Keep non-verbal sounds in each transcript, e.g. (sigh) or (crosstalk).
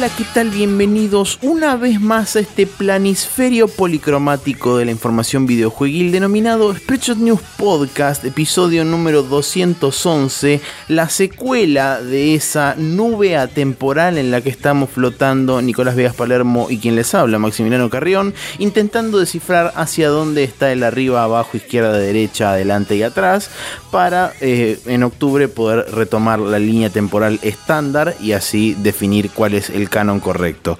Hola, ¿qué tal? Bienvenidos una vez más a este planisferio policromático de la información videojueguil denominado Spreadshot News Podcast, episodio número 211, la secuela de esa nube atemporal en la que estamos flotando Nicolás Vegas Palermo y quien les habla, Maximiliano Carrión, intentando descifrar hacia dónde está el arriba, abajo, izquierda, derecha, adelante y atrás, para eh, en octubre poder retomar la línea temporal estándar y así definir cuál es el canon correcto.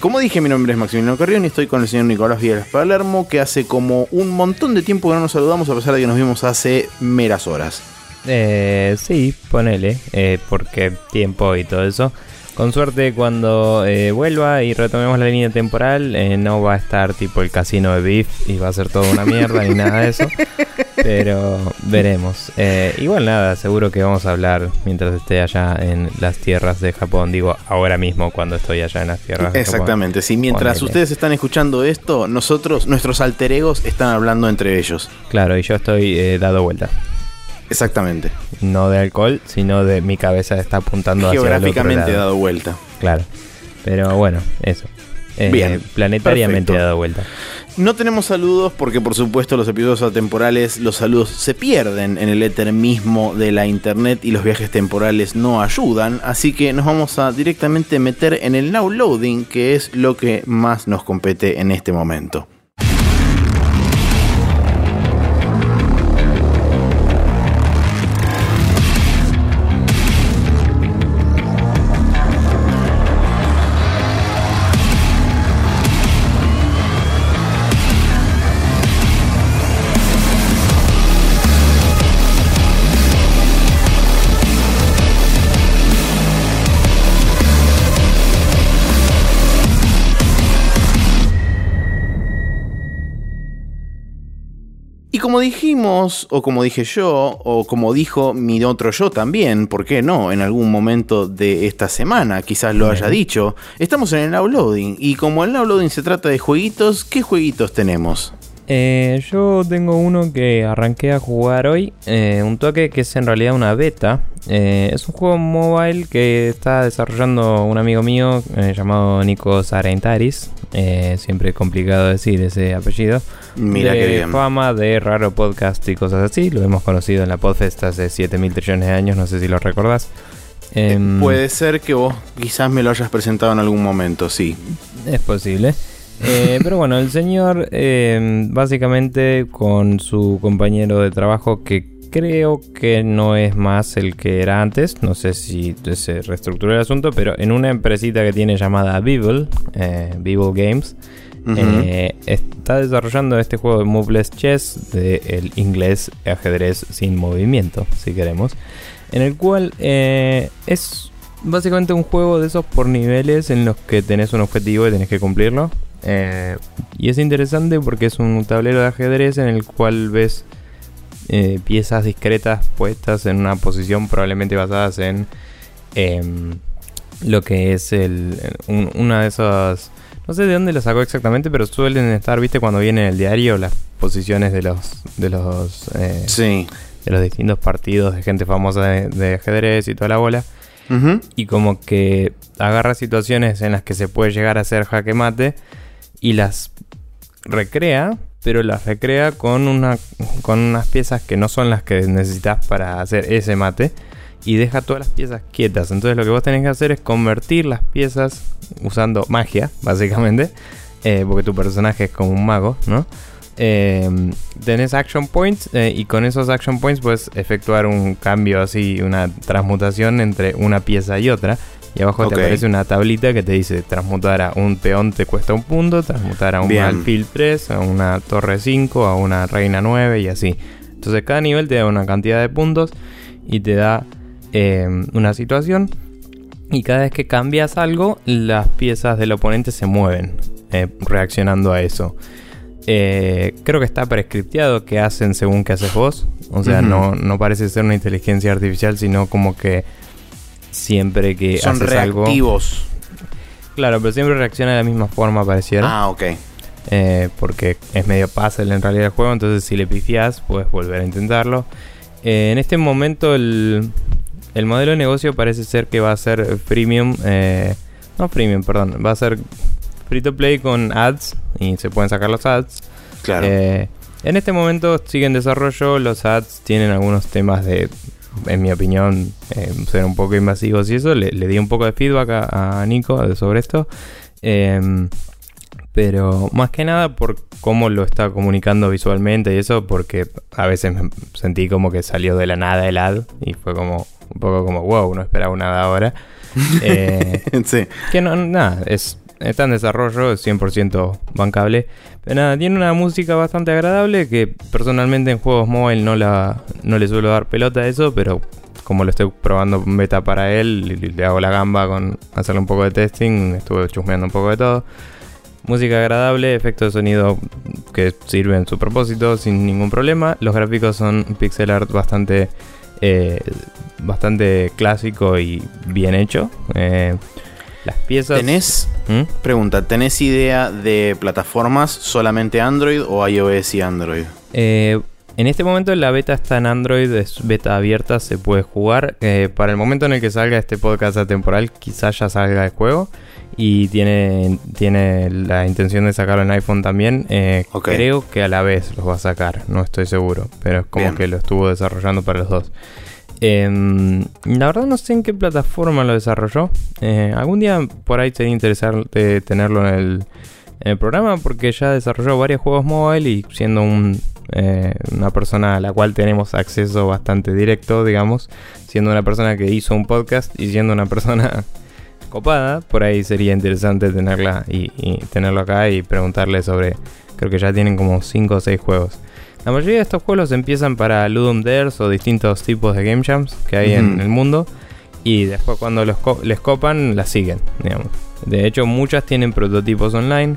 Como dije, mi nombre es Maximiliano Carrión y estoy con el señor Nicolás Villegas Palermo, que hace como un montón de tiempo que no nos saludamos, a pesar de que nos vimos hace meras horas. Eh, sí, ponele, eh, porque tiempo y todo eso. Con suerte cuando eh, vuelva y retomemos la línea temporal, eh, no va a estar tipo el casino de Beef y va a ser toda una mierda ni nada de eso. (laughs) Pero veremos. Eh, igual nada, seguro que vamos a hablar mientras esté allá en las tierras de Japón. Digo, ahora mismo cuando estoy allá en las tierras de Japón. Exactamente, sí. Mientras ustedes están escuchando esto, nosotros, nuestros alter egos, están hablando entre ellos. Claro, y yo estoy dado vuelta. Exactamente. No de alcohol, sino de mi cabeza está apuntando hacia Geográficamente dado vuelta. Claro. Pero bueno, eso. Eh, Bien. Planetariamente dado vuelta. No tenemos saludos porque por supuesto los episodios atemporales, los saludos se pierden en el éter mismo de la internet y los viajes temporales no ayudan, así que nos vamos a directamente meter en el now loading, que es lo que más nos compete en este momento. Como dijimos, o como dije yo, o como dijo mi otro yo también, ¿por qué no? En algún momento de esta semana, quizás lo haya dicho, estamos en el downloading. Y como el downloading se trata de jueguitos, ¿qué jueguitos tenemos? Eh, yo tengo uno que arranqué a jugar hoy, eh, un toque que es en realidad una beta. Eh, es un juego mobile que está desarrollando un amigo mío llamado Nico Sarentaris. siempre complicado decir ese apellido. Mira de bien. fama de raro podcast y cosas así. Lo hemos conocido en la Podfest hace 7000 trillones de años, no sé si lo recordás. Em, puede ser que vos quizás me lo hayas presentado en algún momento, sí. Es posible. Eh, pero bueno, el señor eh, básicamente con su compañero de trabajo que creo que no es más el que era antes, no sé si se reestructuró el asunto, pero en una empresita que tiene llamada Beeble, eh, Games, eh, está desarrollando este juego de Moveless Chess del inglés ajedrez sin movimiento, si queremos, en el cual es básicamente un juego de esos por niveles en los que tenés un objetivo y tenés que cumplirlo. Eh, y es interesante porque es un tablero de ajedrez en el cual ves eh, piezas discretas puestas en una posición probablemente basadas en em, lo que es el, una de esas... No sé de dónde lo sacó exactamente, pero suelen estar, viste, cuando viene en el diario las posiciones de los... De los eh, sí. De los distintos partidos de gente famosa de, ajedrez y toda la bola. Y como que agarra situaciones en las que se puede llegar a hacer jaque mate y las recrea, pero las recrea con, una, con unas piezas que no son las que necesitas para hacer ese mate y deja todas las piezas quietas. Entonces lo que vos tenés que hacer es convertir las piezas usando magia, básicamente, eh, porque tu personaje es como un mago, ¿no? Eh, tenés action points eh, y con esos action points puedes efectuar un cambio así, una transmutación entre una pieza y otra. Y abajo te aparece una tablita que te dice transmutar a un peón te cuesta un punto, transmutar a un alfil 3, a una torre 5, a una reina 9 y así. Entonces cada nivel te da una cantidad de puntos y te da eh, una situación. Y cada vez que cambias algo, las piezas del oponente se mueven eh, reaccionando a eso. Eh, creo que está prescripteado que hacen según que haces vos. O sea, no, no parece ser una inteligencia artificial, sino como que siempre que Son haces reactivos. Claro, pero siempre reacciona de la misma forma, pareciera. Ah, ok. Eh, porque es medio puzzle en realidad el juego, entonces si le pifias, puedes volver a intentarlo. Eh, en este momento el, el, modelo de negocio parece ser que va a ser freemium, eh, no premium, perdón, va a ser free to play con ads y se pueden sacar los ads. Claro. Eh, en este momento sigue en desarrollo, los ads tienen algunos temas de, en mi opinión, eh, ser un poco invasivos y eso. Le, di un poco de feedback a, Nico sobre esto. Em, pero más que nada por cómo lo está comunicando visualmente y eso, porque a veces me sentí como que salió de la nada el ad y fue como un poco como, wow, no esperaba nada ahora. (laughs) Eh, sí. Que no, nada, es, está en desarrollo, es 100% bancable. Pero nada, tiene una música bastante agradable que personalmente en juegos móvil no, la, no le suelo dar pelota a eso, pero como lo estoy probando beta para él, le, hago la gamba con hacerle un poco de testing, estuve chusmeando un poco de todo. Música agradable, efectos de sonido que sirven su propósito sin ningún problema. Los gráficos son pixel art bastante, eh, bastante clásico y bien hecho. Eh, las piezas. ¿Tenés? ¿Mm? Pregunta, ¿tenés idea de plataformas solamente Android o iOS y Android? Eh, en este momento la beta está en Android, es beta abierta, se puede jugar. para el momento en el que salga este podcast atemporal, quizás ya salga el juego y tiene, tiene la intención de sacarlo en iPhone también. Eh, creo que a la vez los va a sacar, no estoy seguro, pero es como que lo estuvo desarrollando para los dos. Em, la verdad no sé en qué plataforma lo desarrolló. Eh, algún día por ahí sería interesante tenerlo en el, programa porque ya desarrolló varios juegos móvil y siendo eh, una persona a la cual tenemos acceso bastante directo, digamos, siendo una persona que hizo un podcast y siendo una (laughs) persona copada, por ahí sería interesante tenerla y, tenerlo acá y preguntarle sobre, creo que ya tienen como 5 o 6 juegos. La mayoría de estos juegos empiezan para Ludum Dares o distintos tipos de game jams que hay en el mundo y después cuando los les copan las siguen, digamos. De hecho muchas tienen prototipos online.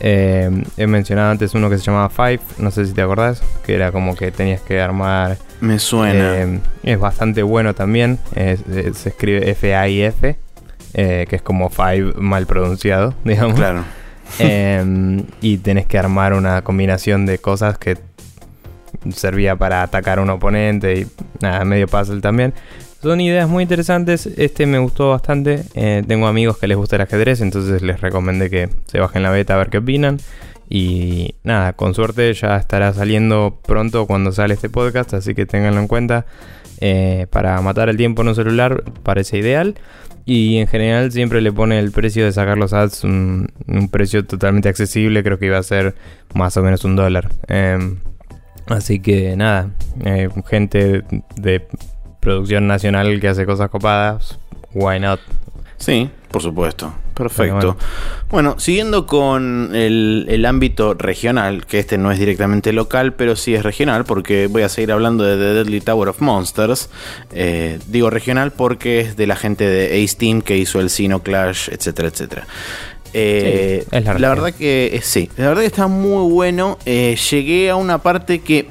Eh, he mencionado antes uno que se llamaba Five, no sé si te acordás, que era como que tenías que armar... Me suena. Eh, es bastante bueno también, se escribe F-A-I-F. Eh, que es como Five mal pronunciado, (laughs) digamos. Claro. Em, y tenés que armar una combinación de cosas que servía para atacar a un oponente y nada, medio puzzle también. Son ideas muy interesantes, este me gustó bastante. Eh, tengo amigos que les gusta el ajedrez, entonces les recomendé que se bajen la beta a ver qué opinan. Y nada, con suerte ya estará saliendo pronto cuando sale este podcast, así que ténganlo en cuenta. Eh, para matar el tiempo en un celular parece ideal. Y en general siempre le pone el precio de sacar los ads un, precio totalmente accesible. Creo que iba a ser más o menos un dólar. Em, así que nada, eh, gente de producción nacional que hace cosas copadas, why not? Sí, por supuesto. Perfecto. Bueno. siguiendo con el, ámbito regional, que este no es directamente local, pero sí es regional, porque voy a seguir hablando de The Deadly Tower of Monsters. Eh, digo regional porque es de la gente de Ace Team que hizo el Sino Clash, etcétera, etcétera. Eh, la, verdad que eh, sí, la verdad que está muy bueno. llegué a una parte que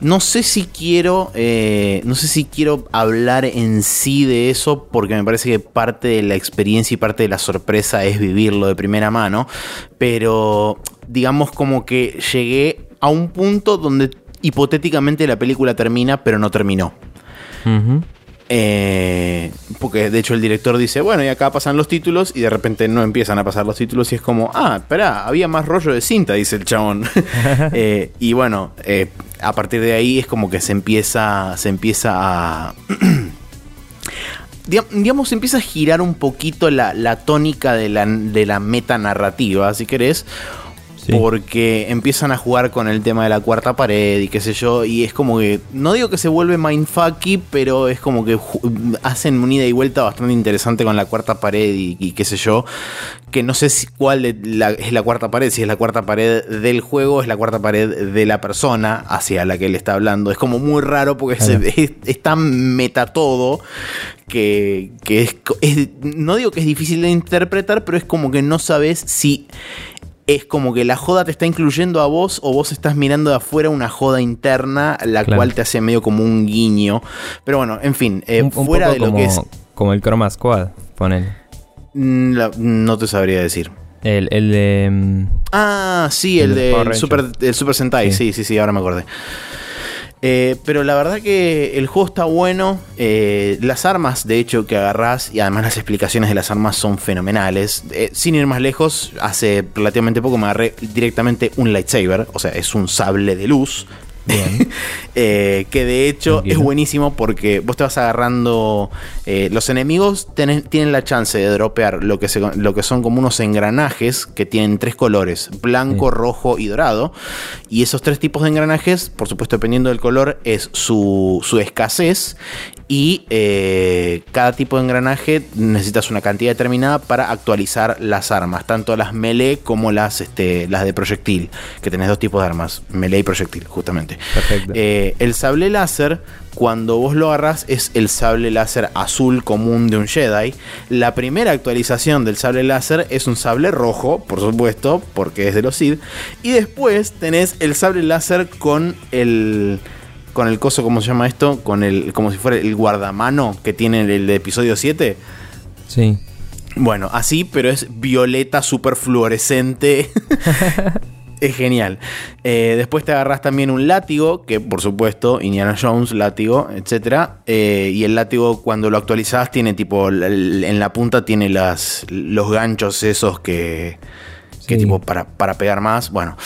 no sé si quiero. Eh, no sé si quiero hablar en sí de eso. Porque me parece que parte de la experiencia y parte de la sorpresa es vivirlo de primera mano. Pero. digamos como que llegué a un punto donde hipotéticamente la película termina, pero no terminó. Eh, porque de hecho el director dice, bueno, y acá pasan los títulos y de repente no empiezan a pasar los títulos y es como, ah, espera, había más rollo de cinta, dice el chabón. (laughs) Eh, y bueno, eh, a partir de ahí es como que se empieza, se empieza a... (clears throat) digamos, se empieza a girar un poquito la, tónica de la, de la metanarrativa, si querés porque empiezan a jugar con el tema de la cuarta pared y qué sé yo, y es como que, no digo que se vuelve mindfucky, pero es como que hacen una ida y vuelta bastante interesante con la cuarta pared y, qué sé yo, que no sé si cuál es la cuarta pared, si es la cuarta pared del juego, es la cuarta pared de la persona hacia la que él está hablando, es como muy raro porque es, tan meta todo que, es, no digo que es difícil de interpretar, pero es como que no sabes si es como que la joda te está incluyendo a vos o vos estás mirando de afuera una joda interna, la cual te hace medio como un guiño. Pero bueno, en fin, eh, fuera de lo que es. Como el Chroma Squad, ponen. Mm, no te sabría decir. El, el de. Mm, ah, sí, el, de Super, el Super Sentai, sí. sí, sí, ahora me acordé. Eh, pero la verdad que el juego está bueno. Eh, las armas, de hecho, que agarrás y además las explicaciones de las armas son fenomenales. Eh, sin ir más lejos, hace relativamente poco me agarré directamente un lightsaber, o sea, es un sable de luz (laughs) eh, que de hecho es buenísimo porque vos te vas agarrando. Eh, los enemigos tienen la chance de dropear lo que, lo que son como unos engranajes que tienen tres colores: blanco, rojo y dorado. Y esos tres tipos de engranajes, por supuesto, dependiendo del color, es su, su escasez y eh, cada tipo de engranaje necesitas una cantidad determinada para actualizar las armas, tanto las melee como las, este, las de proyectil, que tenés dos tipos de armas, melee y proyectil, justamente. Eh, el sable láser, cuando vos lo agarrás, es el sable láser azul común de un Jedi. La primera actualización del sable láser es un sable rojo, por supuesto, porque es de los Sith. Y después tenés el sable láser con el con el coso, ¿cómo se llama esto? Con el, como si fuera el guardamano que tiene el de episodio 7. Sí. Bueno, así, pero es violeta super fluorescente. (laughs) es genial. Eh, después te agarras también un látigo, que por supuesto, Indiana Jones, látigo, etc. Eh, y el látigo cuando lo actualizas tiene tipo, en la punta tiene las, los ganchos esos que, que tipo para, para pegar más. Bueno,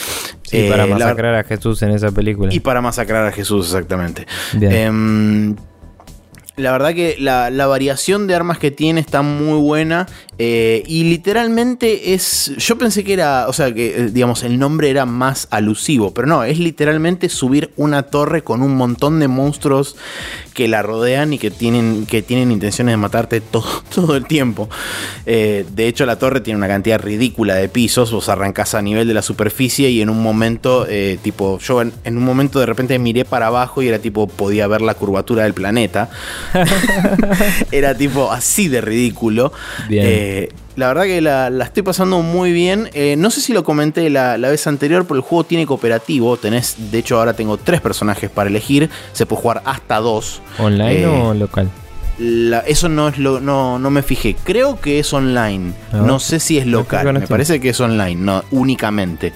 y para eh, masacrar a Jesús en esa película. Y para masacrar a Jesús, exactamente. Em, la verdad que la, variación de armas que tiene está muy buena. Eh, y literalmente es. Yo pensé que era. O sea, que eh, digamos, el nombre era más alusivo. Pero no, es literalmente subir una torre con un montón de monstruos que la rodean y que tienen, que tienen intenciones de matarte todo, (laughs) todo el tiempo. Eh, de hecho, la torre tiene una cantidad ridícula de pisos. Vos arrancás a nivel de la superficie y en un momento, tipo, yo en, en un momento de repente miré para abajo y era tipo, podía ver la curvatura del planeta. (laughs) Era tipo así de ridículo. Eh, la verdad que la, estoy pasando muy bien. Eh, no sé si lo comenté la, vez anterior, pero el juego tiene cooperativo. Tenés, de hecho, ahora tengo tres personajes para elegir. Se puede jugar hasta dos. ¿Online eh, o local? Eso no es lo, no, no me fijé. Creo que es online. No sé si es local. Me parece que es online, no únicamente.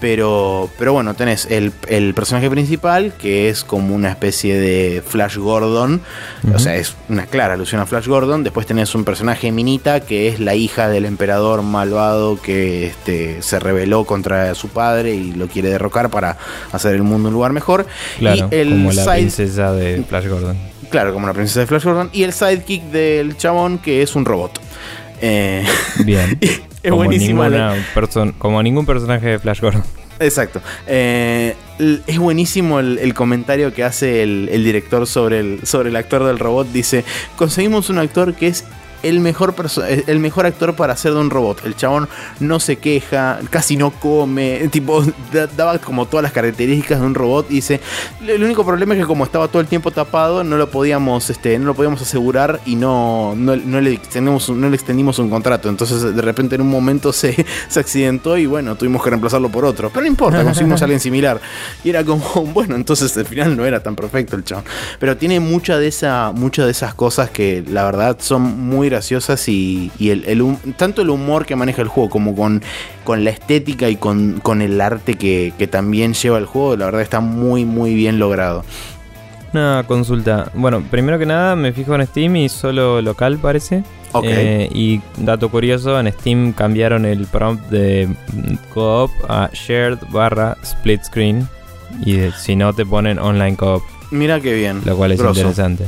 Pero, pero bueno, tenés el, personaje principal, que es como una especie de Flash Gordon. O sea, es una clara alusión a Flash Gordon. Después tenés un personaje Minita, que es la hija del emperador malvado que este, se rebeló contra su padre y lo quiere derrocar para hacer el mundo un lugar mejor. Claro, como la princesa de Flash Gordon. Claro, como la princesa de Flash Gordon. Y el sidekick del chabón, que es un robot. Eh, (laughs) Bien. (laughs) es como buenísimo. como ningún personaje de Flash Gordon. Exacto. Eh, es buenísimo el, comentario que hace el, el, director sobre el, sobre el actor del robot. Dice, conseguimos un actor que es el mejor, el mejor actor para hacer de un robot. El chabón no se queja, casi no come, (laughs) tipo, daba como todas las características de un robot y dice, el único problema es que como estaba todo el tiempo tapado, no lo podíamos, este, no lo podíamos asegurar y no, no, le, extendimos, no le extendimos un contrato. Entonces de repente en un momento (laughs) se, se accidentó y bueno, tuvimos que reemplazarlo por otro. Pero no importa, conseguimos a alguien similar. Y era como, (laughs) bueno, entonces al final no era tan perfecto el chabón. Pero tiene mucha de esa, muchas de esas cosas que la verdad son muy graciosas y, el, tanto el humor que maneja el juego como con, con la estética y con, el arte que, también lleva el juego, la verdad está muy muy bien logrado. Una consulta. Bueno, primero que nada me fijo en Steam y solo local parece. Eh, y dato curioso, en Steam cambiaron el prompt de co-op a shared barra split screen. Y si no te ponen online co-op. Mira qué bien. Lo cual es interesante.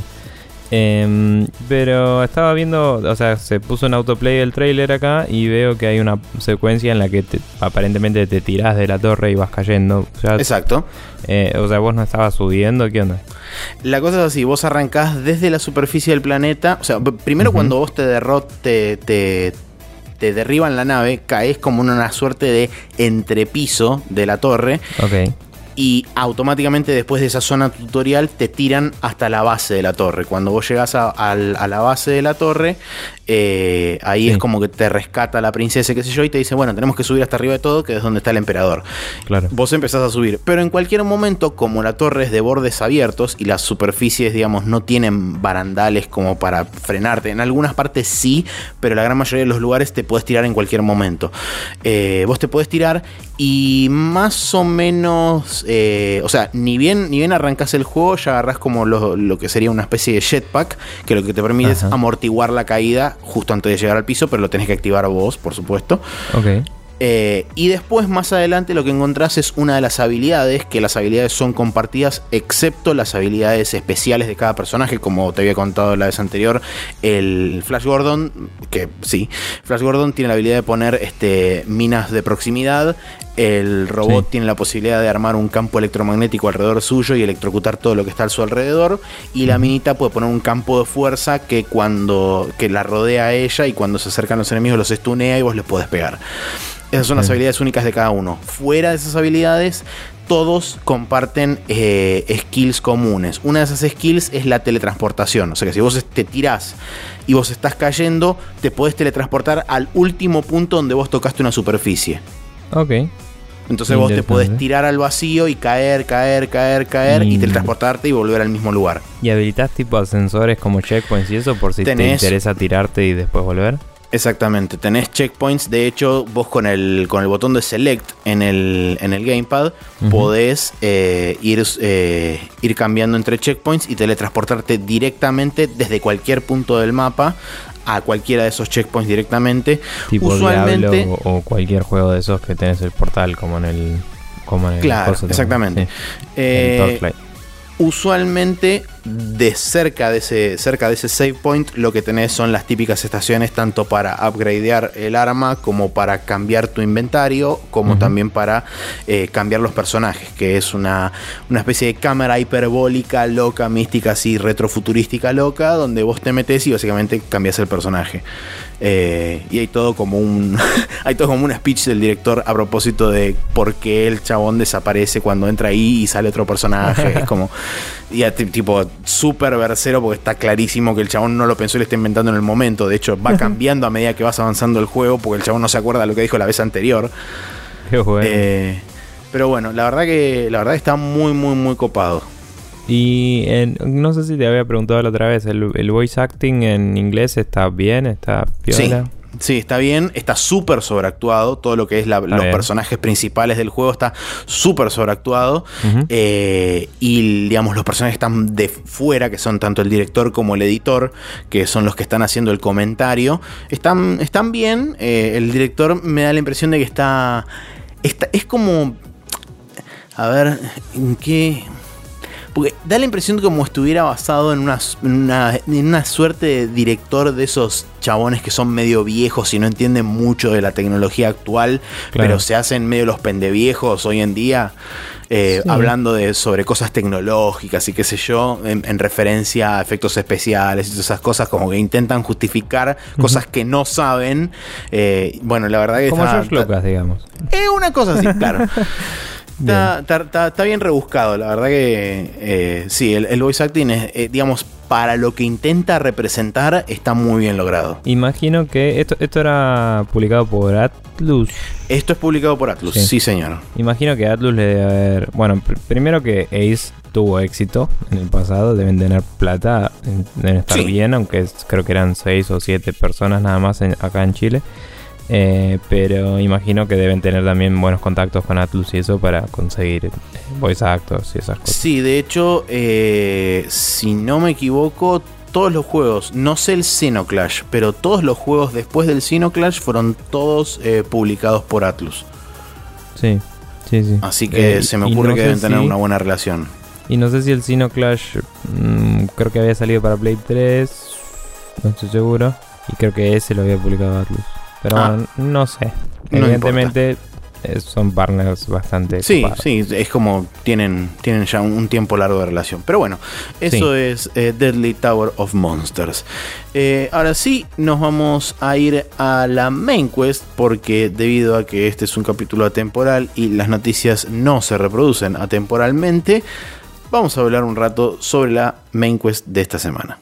Em, pero estaba viendo, o sea, se puso en autoplay el trailer acá y veo que hay una secuencia en la que aparentemente te tirás de la torre y vas cayendo. Exacto. Eh, o sea, vos no estabas subiendo, ¿qué onda? La cosa es así, vos arrancás desde la superficie del planeta, o sea, primero cuando vos te derrote, te, te derriban la nave, caes como en una suerte de entrepiso de la torre. Ok y automáticamente después de esa zona tutorial te tiran hasta la base de la torre. Cuando vos llegas a, la base de la torre, eh, ahí es como que te rescata la princesa, qué sé yo, y te dice, bueno, tenemos que subir hasta arriba de todo, que es donde está el emperador. Claro. Vos empezás a subir. Pero en cualquier momento, como la torre es de bordes abiertos y las superficies, digamos, no tienen barandales como para frenarte, en algunas partes sí, pero la gran mayoría de los lugares te puedes tirar en cualquier momento. Eh, vos te puedes tirar y más o menos, eh, o sea, ni bien, ni bien arrancas el juego, ya agarras como lo, que sería una especie de jetpack, que lo que te permite es amortiguar la caída justo antes de llegar al piso, pero lo tenés que activar vos, por supuesto. Ok. Eh, y después, más adelante, lo que encontrás es una de las habilidades, que las habilidades son compartidas, excepto las habilidades especiales de cada personaje, como te había contado la vez anterior. El Flash Gordon, que sí, Flash Gordon tiene la habilidad de poner este, minas de proximidad. El robot tiene la posibilidad de armar un campo electromagnético alrededor suyo y electrocutar todo lo que está a su alrededor. Y la minita puede poner un campo de fuerza que cuando que la rodea a ella y cuando se acercan los enemigos los estunea y vos les podés pegar. Esas son las habilidades únicas de cada uno. Fuera de esas habilidades, todos comparten eh, skills comunes. Una de esas skills es la teletransportación. O sea que si vos te tirás y vos estás cayendo, te podés teletransportar al último punto donde vos tocaste una superficie. Ok. Entonces vos te podés tirar al vacío y caer, caer, caer, caer y, teletransportarte y volver al mismo lugar. ¿Y habilitas tipo ascensores como checkpoints y eso por si te interesa tirarte y después volver? Exactamente, tenés checkpoints. De hecho, vos con el, con el botón de select en el, en el gamepad podés eh, ir, eh, ir cambiando entre checkpoints y teletransportarte directamente desde cualquier punto del mapa a cualquiera de esos checkpoints directamente. Tipo Usualmente, o, cualquier juego de esos que tenés el portal como en el como en claro, exactamente. Eh, usualmente de cerca de ese cerca de ese save point lo que tenés son las típicas estaciones tanto para upgradear el arma como para cambiar tu inventario como también para eh, cambiar los personajes que es una, una especie de cámara hiperbólica loca mística así retrofuturística loca donde vos te metes y básicamente cambias el personaje eh, y hay todo como un (laughs) hay todo como un speech del director a propósito de por qué el chabón desaparece cuando entra ahí y sale otro personaje es como y tipo súper versero porque está clarísimo que el chabón no lo pensó y le está inventando en el momento. De hecho, va (laughs) cambiando a medida que vas avanzando el juego porque el chabón no se acuerda de lo que dijo la vez anterior. Eh, pero bueno, la verdad que la verdad está muy, muy, muy copado. Y no sé si te había preguntado la otra vez, ¿el, el voice acting en inglés está bien? ¿Está piola? Sí, está bien, está súper sobreactuado, todo lo que es los personajes principales del juego está súper sobreactuado eh, y digamos los personajes están de fuera, que son tanto el director como el editor, que son los que están haciendo el comentario, están, están bien, eh, el director me da la impresión de que está, está es como, a ver, ¿en qué? Porque da la impresión de como estuviera basado en una, en una, suerte de director de esos chabones que son medio viejos y no entienden mucho de la tecnología actual, pero se hacen medio los pendeviejos hoy en día. Eh, hablando de sobre cosas tecnológicas y qué sé yo, en, referencia a efectos especiales y todas esas cosas, como que intentan justificar cosas que no saben. Eh, bueno, la verdad que como está, digamos. Es una cosa así, claro. (laughs) Está, bien rebuscado, la verdad que eh, sí, el, voice acting es, eh, digamos, para lo que intenta representar, está muy bien logrado. Imagino que esto, esto era publicado por Atlus. Esto es publicado por Atlus, sí, señor. Imagino que Atlus le debe haber. Bueno, primero que Ace tuvo éxito en el pasado, deben tener plata, deben estar bien, aunque creo que eran 6 o 7 personas nada más acá en Chile. Eh, pero imagino que deben tener también buenos contactos con Atlus y eso para conseguir eh, voice actors y esas cosas. Sí, de hecho, eh, si no me equivoco, todos los juegos, no sé el Xenoclash, pero todos los juegos después del Xenoclash fueron todos publicados por Atlus. Sí, sí, sí. Así que se me ocurre que deben tener una buena relación. Y no sé si el Xenoclash mmm, creo que había salido para Play 3, no estoy seguro. Y creo que ese lo había publicado Atlus. Pero ah. no sé. Evidentemente eh, son partners bastante. Sí, sí, es como tienen, tienen ya un, tiempo largo de relación. Pero bueno, eso es eh, Deadly Tower of Monsters. Eh, ahora sí, nos vamos a ir a la main quest porque debido a que este es un capítulo atemporal y las noticias no se reproducen atemporalmente, vamos a hablar un rato sobre la main quest de esta semana.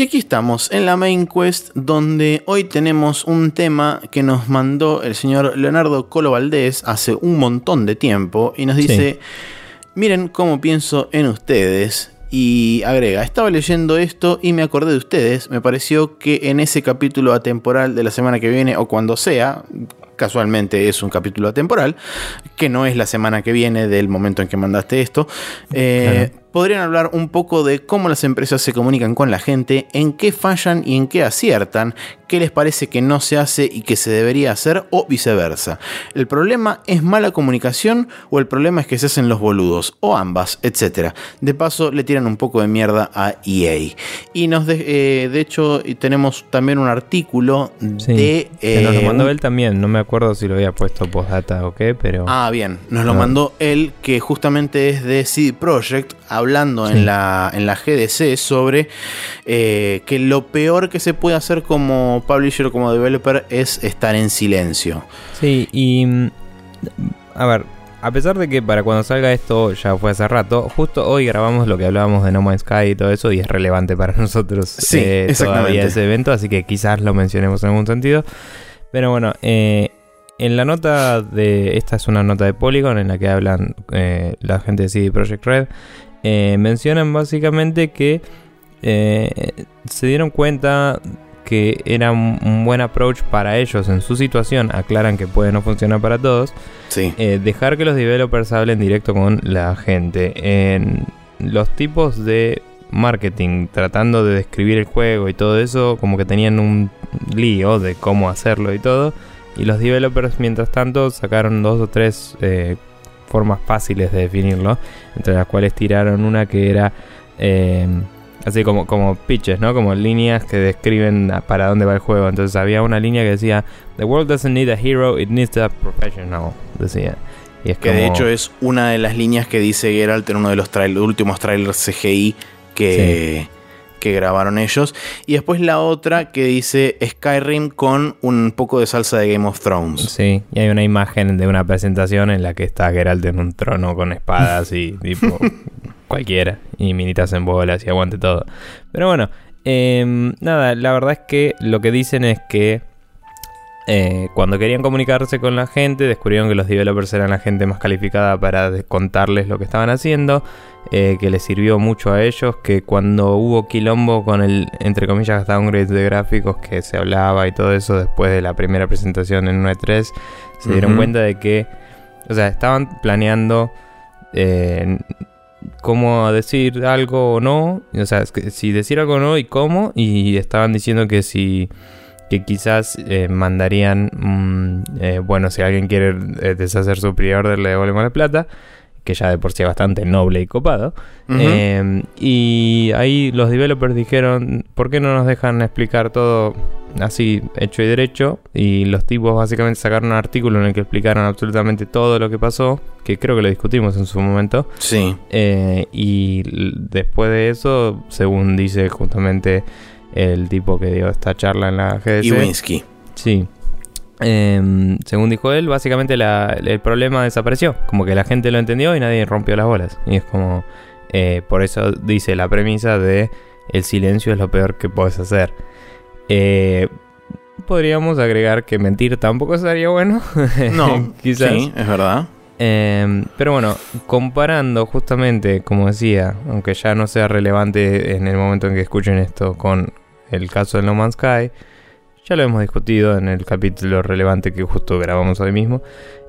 Y aquí estamos en la main quest donde hoy tenemos un tema que nos mandó el señor Leonardo Colo Valdés hace un montón de tiempo y nos dice, miren cómo pienso en ustedes. Y agrega, estaba leyendo esto y me acordé de ustedes. Me pareció que en ese capítulo atemporal de la semana que viene o cuando sea, casualmente es un capítulo atemporal, que no es la semana que viene del momento en que mandaste esto, eh, podrían hablar un poco de cómo las empresas se comunican con la gente, en qué fallan y en qué aciertan, qué les parece que no se hace y que se debería hacer o viceversa. ¿El problema es mala comunicación o el problema es que se hacen los boludos? O ambas, etc. De paso le tiran un poco de mierda a EA. Y nos de, eh, hecho tenemos también un artículo de... Eh, nos lo mandó él también, no me acuerdo si lo había puesto postdata o qué, pero... Ah, bien, nos lo mandó él que justamente es de CD Projekt hablando en, la, en la GDC sobre eh, que lo peor que se puede hacer como publisher o como developer es estar en silencio. Sí, y mm, a ver, a pesar de que para cuando salga esto ya fue hace rato, justo hoy grabamos lo que hablábamos de No Man's Sky y todo eso y es relevante para (laughs) nosotros sí, eh, todavía ese evento, así que quizás lo mencionemos en algún sentido. Pero bueno, eh, en la nota de. Esta es una nota de Polygon en la que hablan la gente de CD Projekt Red. Eh, mencionan básicamente que eh, se dieron cuenta que era un buen approach para ellos en su situación, aclaran que puede no funcionar para todos, eh, dejar que los developers hablen directo con la gente. En los tipos de marketing, tratando de describir el juego y todo eso, como que tenían un lío de cómo hacerlo y todo. Y los developers, mientras tanto, sacaron dos o tres formas fáciles de definirlo, entre las cuales tiraron una que era eh, así como, como pitches, ¿no? Como líneas que describen para dónde va el juego. Entonces había una línea que decía, The world doesn't need a hero, it needs a professional, decía. Y es que de hecho es una de las líneas que dice Geralt en uno de los últimos trailers CGI que que grabaron ellos. Y después la otra que dice Skyrim con un poco de salsa de Game of Thrones. Sí, y hay una imagen de una presentación en la que está Geralt en un trono con espadas y (laughs) tipo cualquiera. Y minitas en bolas y aguante todo. Pero bueno, em, nada, la verdad es que lo que dicen es que eh, cuando querían comunicarse con la gente, descubrieron que los developers eran la gente más calificada para contarles lo que estaban haciendo, eh, que les sirvió mucho a ellos, que cuando hubo quilombo con el, entre comillas, downgrade de gráficos que se hablaba y todo eso después de la primera presentación en 1.3, se dieron cuenta de que, o sea, estaban planeando eh, cómo decir algo o no, o sea, si decir algo o no y cómo, y estaban diciendo que si que quizás eh, mandarían, mm, eh, bueno, si alguien quiere eh, deshacer su pre-order le devolvemos la plata, que ya de por sí es bastante noble y copado. Em, y ahí los developers dijeron, ¿por qué no nos dejan explicar todo así hecho y derecho? Y los tipos básicamente sacaron un artículo en el que explicaron absolutamente todo lo que pasó, que creo que lo discutimos en su momento. Sí. y después de eso, según dice justamente el tipo que dio esta charla en la GDC. Iwinski. Sí. Em, según dijo él, básicamente el problema desapareció. Como que la gente lo entendió y nadie rompió las bolas. Y es como. Eh, por eso dice la premisa de el silencio es lo peor que puedes hacer. Eh, podríamos agregar que mentir tampoco sería bueno. (laughs) No, quizás. Sí, es verdad. Em, pero bueno, comparando justamente, como decía, aunque ya no sea relevante en el momento en que escuchen esto con el caso de No Man's Sky, ya lo hemos discutido en el capítulo relevante que justo grabamos hoy mismo.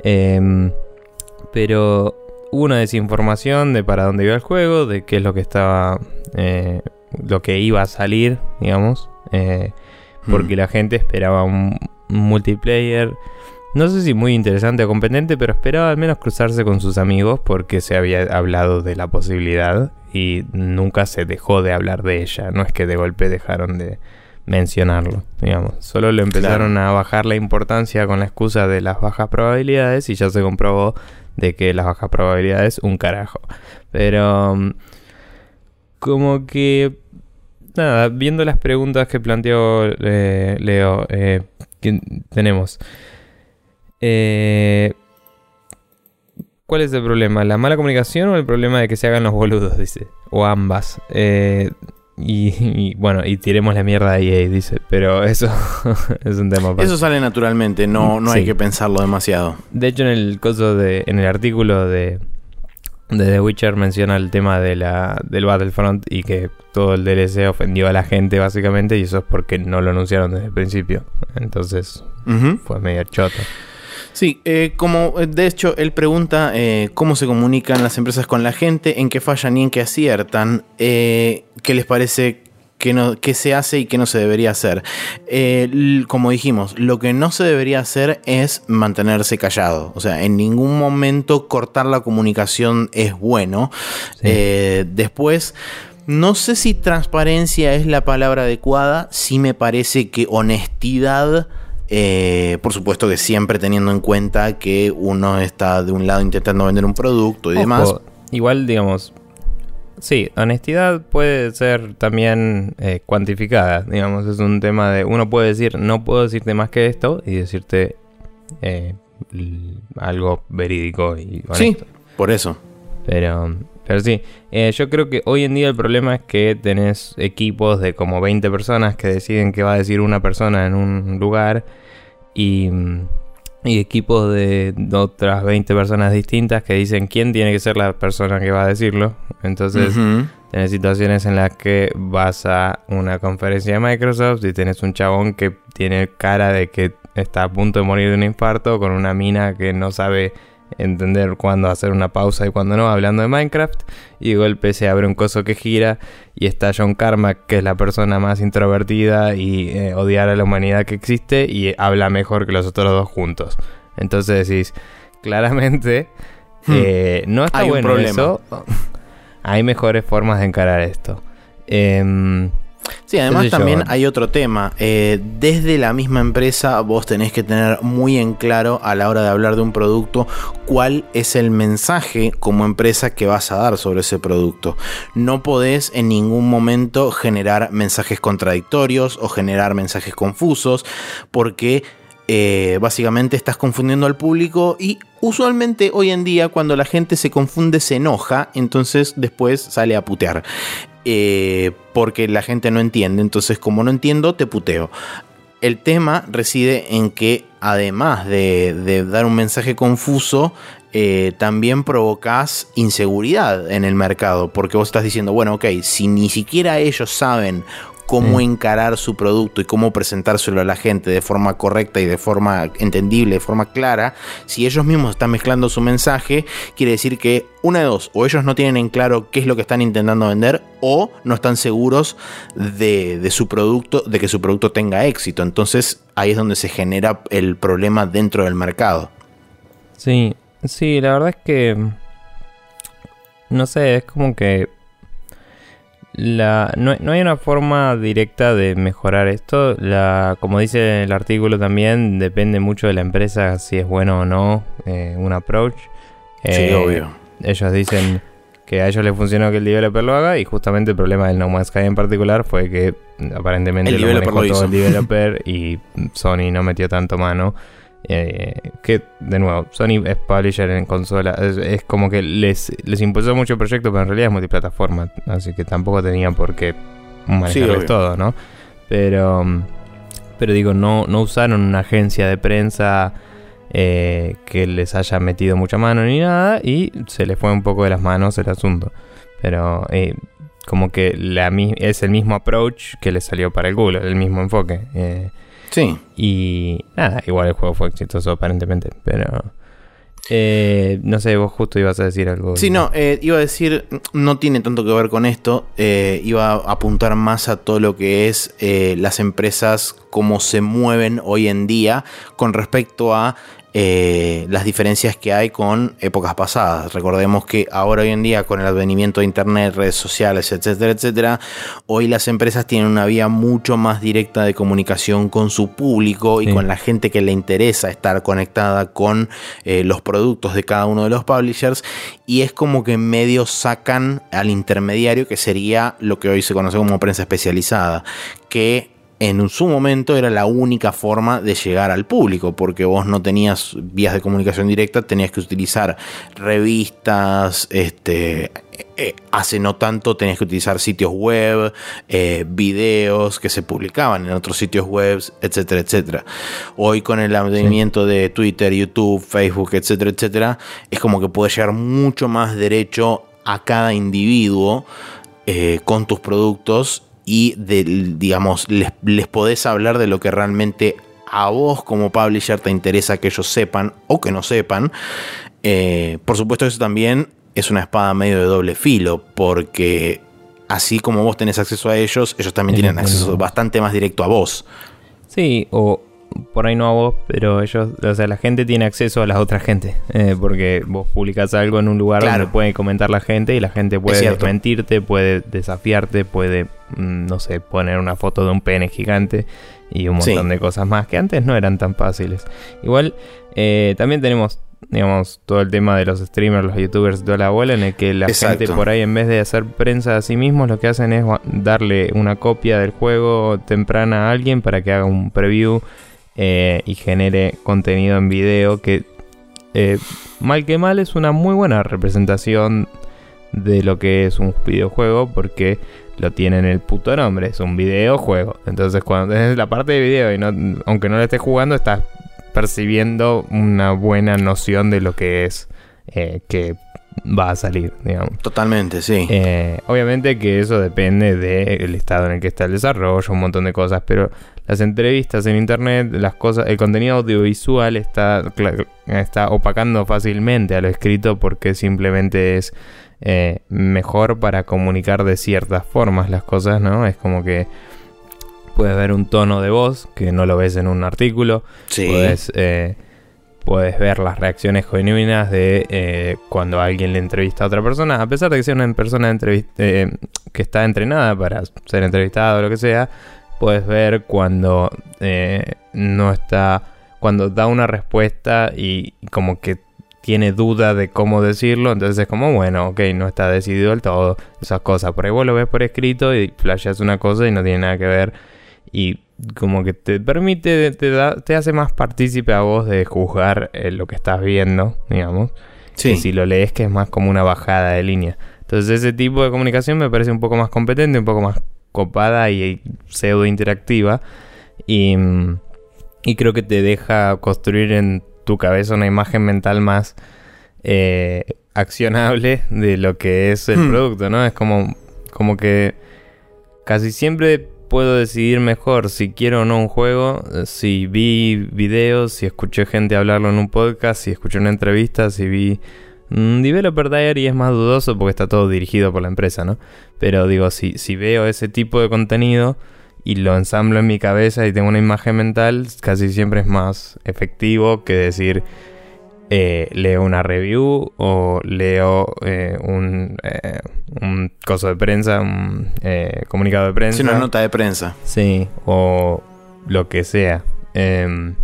Em, pero hubo una desinformación de para dónde iba el juego, de qué es lo que estaba, eh, lo que iba a salir, digamos, eh, porque mm. la gente esperaba un multiplayer no sé si muy interesante o competente, pero esperaba al menos cruzarse con sus amigos porque se había hablado de la posibilidad y nunca se dejó de hablar de ella. No es que de golpe dejaron de mencionarlo, digamos. Solo le empezaron a bajar la importancia con la excusa de las bajas probabilidades y ya se comprobó de que las bajas probabilidades un carajo. Pero mm, como que nada, viendo las preguntas que planteó eh, Leo, eh, tenemos eh, ¿Cuál es el problema? ¿La mala comunicación o el problema de que se hagan los boludos? Dice. O ambas. Eh, Y, bueno, y tiremos la mierda a EA, dice. Pero eso (laughs) es un tema. Eso sale naturalmente, no, no hay que pensarlo demasiado. De hecho, en el coso de, en el artículo de, de The Witcher menciona el tema de la, del Battlefront y que todo el DLC ofendió a la gente básicamente y eso es porque no lo anunciaron desde el principio. Entonces fue medio choto. Sí, eh, como eh, de hecho él pregunta eh, cómo se comunican las empresas con la gente, en qué fallan y en qué aciertan, qué les parece que, no, se hace y qué no se debería hacer. como dijimos, lo que no se debería hacer es mantenerse callado. O sea, en ningún momento cortar la comunicación es bueno. después... No sé si transparencia es la palabra adecuada, sí me parece que honestidad eh, por supuesto que siempre teniendo en cuenta que uno está de un lado intentando vender un producto y demás. Igual, digamos, sí, honestidad puede ser también eh, cuantificada. Digamos, es un tema de uno puede decir, no puedo decirte más que esto y decirte eh, algo verídico y honesto. Sí, por eso. Pero, pero sí, yo creo que hoy en día el problema es que tenés equipos de como 20 personas que deciden qué va a decir una persona en un lugar y, equipos de otras 20 personas distintas que dicen quién tiene que ser la persona que va a decirlo. Entonces, tenés situaciones en las que vas a una conferencia de Microsoft y tenés un chabón que tiene cara de que está a punto de morir de un infarto con una mina que no sabe entender cuándo hacer una pausa y cuándo no, hablando de Minecraft. Y de golpe se abre un coso que gira y está John Carmack, que es la persona más introvertida y eh, odiar a la humanidad que existe, y habla mejor que los otros dos juntos. Entonces decís, claramente, hmm. eh, no está bueno eso. Hay mejores formas de encarar esto. Eh, Sí, además también hay otro tema. Eh, desde la misma empresa vos tenés que tener muy en claro a la hora de hablar de un producto cuál es el mensaje como empresa que vas a dar sobre ese producto. No podés en ningún momento generar mensajes contradictorios o generar mensajes confusos porque eh, básicamente estás confundiendo al público y usualmente hoy en día cuando la gente se confunde se enoja, entonces después sale a putear. Eh, porque la gente no entiende. Entonces, como no entiendo, te puteo. El tema reside en que, además de, dar un mensaje confuso, eh, también provocas inseguridad en el mercado. Porque vos estás diciendo, bueno, ok, si ni siquiera ellos saben cómo mm. encarar su producto y cómo presentárselo a la gente de forma correcta y de forma entendible, de forma clara, si ellos mismos están mezclando su mensaje, quiere decir que una de dos, o ellos no tienen en claro qué es lo que están intentando vender, o no están seguros de, su producto, de que su producto tenga éxito. Entonces ahí es donde se genera el problema dentro del mercado. Sí, sí, la verdad es que... No sé, es como que la, no, hay una forma directa de mejorar esto. La, como dice el artículo también, depende mucho de la empresa si es bueno o no eh, un approach. sí, eh, obvio. Ellos dicen que a ellos les funcionó que el developer lo haga y justamente el problema del No Man's Sky en particular fue que aparentemente el lo todo el developer y Sony no metió tanto mano. Eh, que, de nuevo, Sony es publisher en consola. Es, como que les, les impulsó mucho el proyecto, pero en realidad es multiplataforma. Así que tampoco tenían por qué manejarlo todo, ¿no? Pero, pero digo, no, no usaron una agencia de prensa eh, que les haya metido mucha mano ni nada. Y se les fue un poco de las manos el asunto. Pero eh, como que la, es el mismo approach que les salió para el Google, el mismo enfoque. Eh, Sí. Y nada, igual el juego fue exitoso aparentemente, pero... Eh, no sé, vos justo ibas a decir algo. Sí, no, eh, iba a decir, no tiene tanto que ver con esto, eh, iba a apuntar más a todo lo que es las empresas, cómo se mueven hoy en día con respecto a eh, las diferencias que hay con épocas pasadas. Recordemos que ahora hoy en día con el advenimiento de internet, redes sociales, etcétera, etcétera, hoy las empresas tienen una vía mucho más directa de comunicación con su público y con la gente que le interesa estar conectada con eh, los productos de cada uno de los publishers y es como que en medio sacan al intermediario que sería lo que hoy se conoce como prensa especializada, que en su momento era la única forma de llegar al público, porque vos no tenías vías de comunicación directa, tenías que utilizar revistas, este, eh, hace no tanto tenías que utilizar sitios web, eh, videos que se publicaban en otros sitios web, etcétera, etcétera. Hoy con el advenimiento de Twitter, YouTube, Facebook, etcétera, etcétera, es como que puedes llegar mucho más derecho a cada individuo eh, con tus productos y digamos, les, les podés hablar de lo que realmente a vos como publisher te interesa que ellos sepan o que no sepan. Eh, por supuesto eso también es una espada medio de doble filo porque así como vos tenés acceso a ellos, ellos también tienen acceso bastante más directo a vos. Sí, o por ahí no a vos, pero ellos, o sea, la gente tiene acceso a la otra gente, eh, porque vos publicas algo en un lugar donde puede comentar la gente y la gente puede mentirte, puede desafiarte, puede, mm, no sé, poner una foto de un pene gigante y un montón de cosas más que antes no eran tan fáciles. Igual, eh, también tenemos digamos, todo el tema de los streamers, los youtubers toda la bola, en el que la gente por ahí, en vez de hacer prensa a sí mismos, lo que hacen es darle una copia del juego temprana a alguien para que haga un preview eh, y genere contenido en video que eh, mal que mal es una muy buena representación de lo que es un videojuego porque lo tiene en el puto nombre, es un videojuego. Entonces cuando tenés la parte de video y no, aunque no lo estés jugando, estás percibiendo una buena noción de lo que es eh, que va a salir, digamos. Totalmente, sí. obviamente que eso depende del estado en el que está el desarrollo, un montón de cosas, pero las entrevistas en internet, las cosas, el contenido audiovisual está, está opacando fácilmente a lo escrito porque simplemente es eh, mejor para comunicar de ciertas formas las cosas, ¿no? Es como que puedes ver un tono de voz que no lo ves en un artículo. Sí. Puedes, eh, puedes ver las reacciones genuinas de eh, cuando alguien le entrevista a otra persona, a pesar de que sea una persona que está entrenada para ser entrevistada o lo que sea puedes ver cuando eh, no está, cuando da una respuesta y como que tiene duda de cómo decirlo, entonces es como, bueno, ok, no está decidido del todo, esas cosas. Por ahí vos lo ves por escrito y flashas una cosa y no tiene nada que ver. Y como que te permite, te, da, te hace más partícipe a vos de juzgar eh, lo que estás viendo, digamos. Sí. si lo lees que es más como una bajada de línea. Entonces ese tipo de comunicación me parece un poco más competente, un poco más copada y pseudo interactiva. Y, y, creo que te deja construir en tu cabeza una imagen mental más eh, accionable de lo que es el hmm. producto, ¿no? Es como, como que casi siempre puedo decidir mejor si quiero o no un juego, si vi videos, si escuché gente hablarlo en un podcast, si escuché una entrevista, si vi Mm, Developer Diary es más dudoso porque está todo dirigido por la empresa, ¿no? Pero digo, si, si veo ese tipo de contenido y lo ensamblo en mi cabeza y tengo una imagen mental, casi siempre es más efectivo que decir eh, leo una review o leo eh, un, eh, un coso de prensa, un comunicado de prensa. Sí, una nota de prensa. Sí, o lo que sea. Em,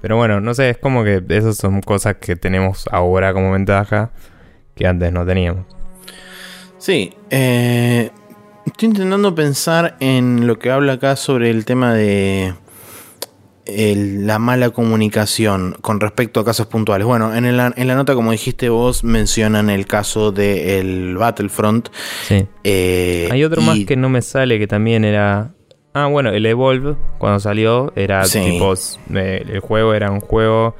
pero bueno, no sé, es como que esas son cosas que tenemos ahora como ventaja que antes no teníamos. Sí, estoy intentando pensar en lo que habla acá sobre el tema de la mala comunicación con respecto a casos puntuales. Bueno, en la, en la nota, como dijiste vos, mencionan el caso del Battlefront. Sí. Eh, Hay otro más que no me sale que también era Ah, bueno, el Evolve, cuando salió, era tipo. Eh, el juego era un juego.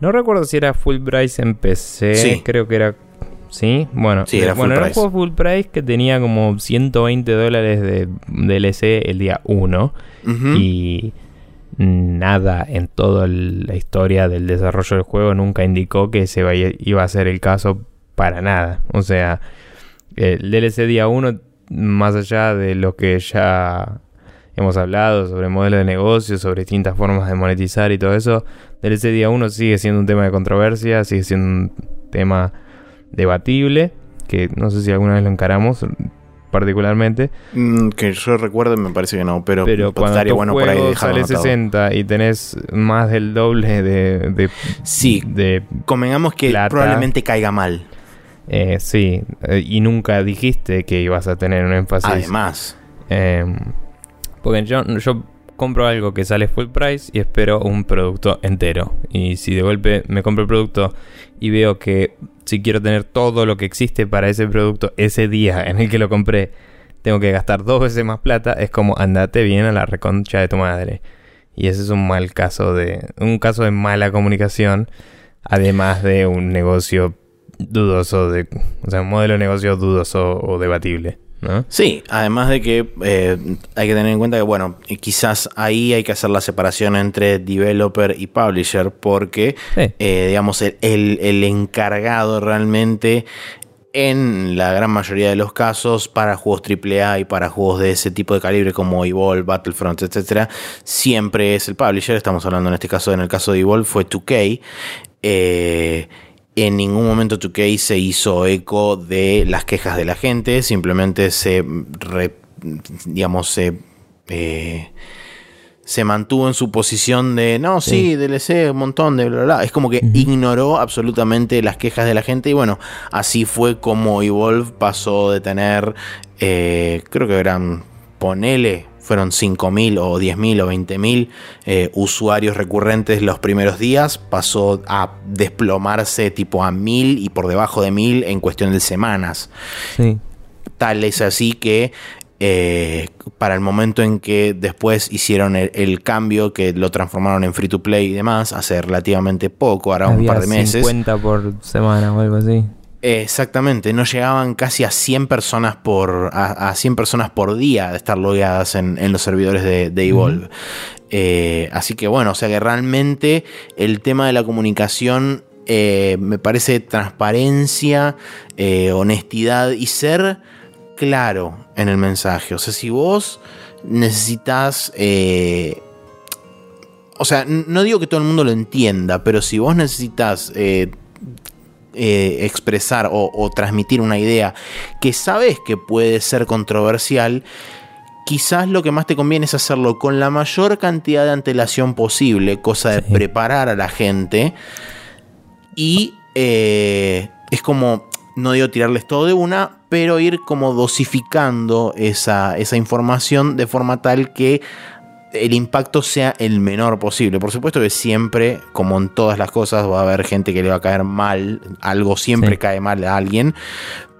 No recuerdo si era full price en PC. Sí. Creo que era. Sí, bueno. Sí, era bueno, era un juego full price que tenía como 120 dólares de DLC el día 1. Y nada en toda la historia del desarrollo del juego nunca indicó que se iba a ser el caso para nada. O sea, el DLC día 1, más allá de lo que ya hemos hablado sobre modelos de negocio, sobre distintas formas de monetizar y todo eso. DLC día 1 sigue siendo un tema de controversia, sigue siendo un tema debatible, que no sé si alguna vez lo encaramos particularmente. Mm, que yo recuerdo me parece que no, pero, pero cuando estaría bueno por ahí sale 60 y tenés más del doble de, de sí, de convengamos que probablemente caiga mal. Eh, sí, eh, y nunca dijiste que ibas a tener un énfasis. Además. Eh, Porque yo, yo compro algo que sale full price y espero un producto entero. Y si de golpe me compro el producto y veo que si quiero tener todo lo que existe para ese producto ese día en el que lo compré, tengo que gastar dos veces más plata, es como andate bien a la reconcha de tu madre. Y ese es un mal caso de. un caso de mala comunicación. Además de un negocio dudoso de. O sea, un modelo de negocio dudoso o debatible. Sí, además de que eh, hay que tener en cuenta que, bueno, quizás ahí hay que hacer la separación entre developer y publisher, porque, eh, digamos, el, el, encargado realmente en la gran mayoría de los casos para juegos AAA y para juegos de ese tipo de calibre como Evolve, Battlefront, etcétera, siempre es el publisher. Estamos hablando en este caso, en el caso de Evolve fue 2K. Eh, en ningún momento 2K se hizo eco de las quejas de la gente, simplemente se, digamos, se, eh, se mantuvo en su posición de, no, sí, DLC, un montón de bla, bla, bla. Es como que ignoró absolutamente las quejas de la gente y bueno, así fue como Evolve pasó de tener, eh, creo que eran, ponele, fueron 5.000 o 10.000 o 20.000 eh, usuarios recurrentes los primeros días, pasó a desplomarse tipo a 1.000 y por debajo de 1.000 en cuestión de semanas. Tal es así que eh, para el momento en que después hicieron el, cambio, que lo transformaron en free to play y demás, hace relativamente poco, ahora un par de meses. 50 por semana o algo así. Exactamente, no llegaban casi a 100 personas por, a, 100 personas por día de estar logueadas en, los servidores de, Evolve. Eh, así que bueno, o sea que realmente el tema de la comunicación eh, me parece transparencia, eh, honestidad y ser claro en el mensaje. O sea, si vos necesitas... o sea, no digo que todo el mundo lo entienda, pero si vos necesitas eh, expresar o, transmitir una idea que sabes que puede ser controversial, quizás lo que más te conviene es hacerlo con la mayor cantidad de antelación posible, cosa de preparar a la gente. Y eh, es como, no digo tirarles todo de una, pero ir como dosificando esa, esa información de forma tal que el impacto sea el menor posible. Por supuesto que siempre, como en todas las cosas, va a haber gente que le va a caer mal, algo siempre cae mal a alguien,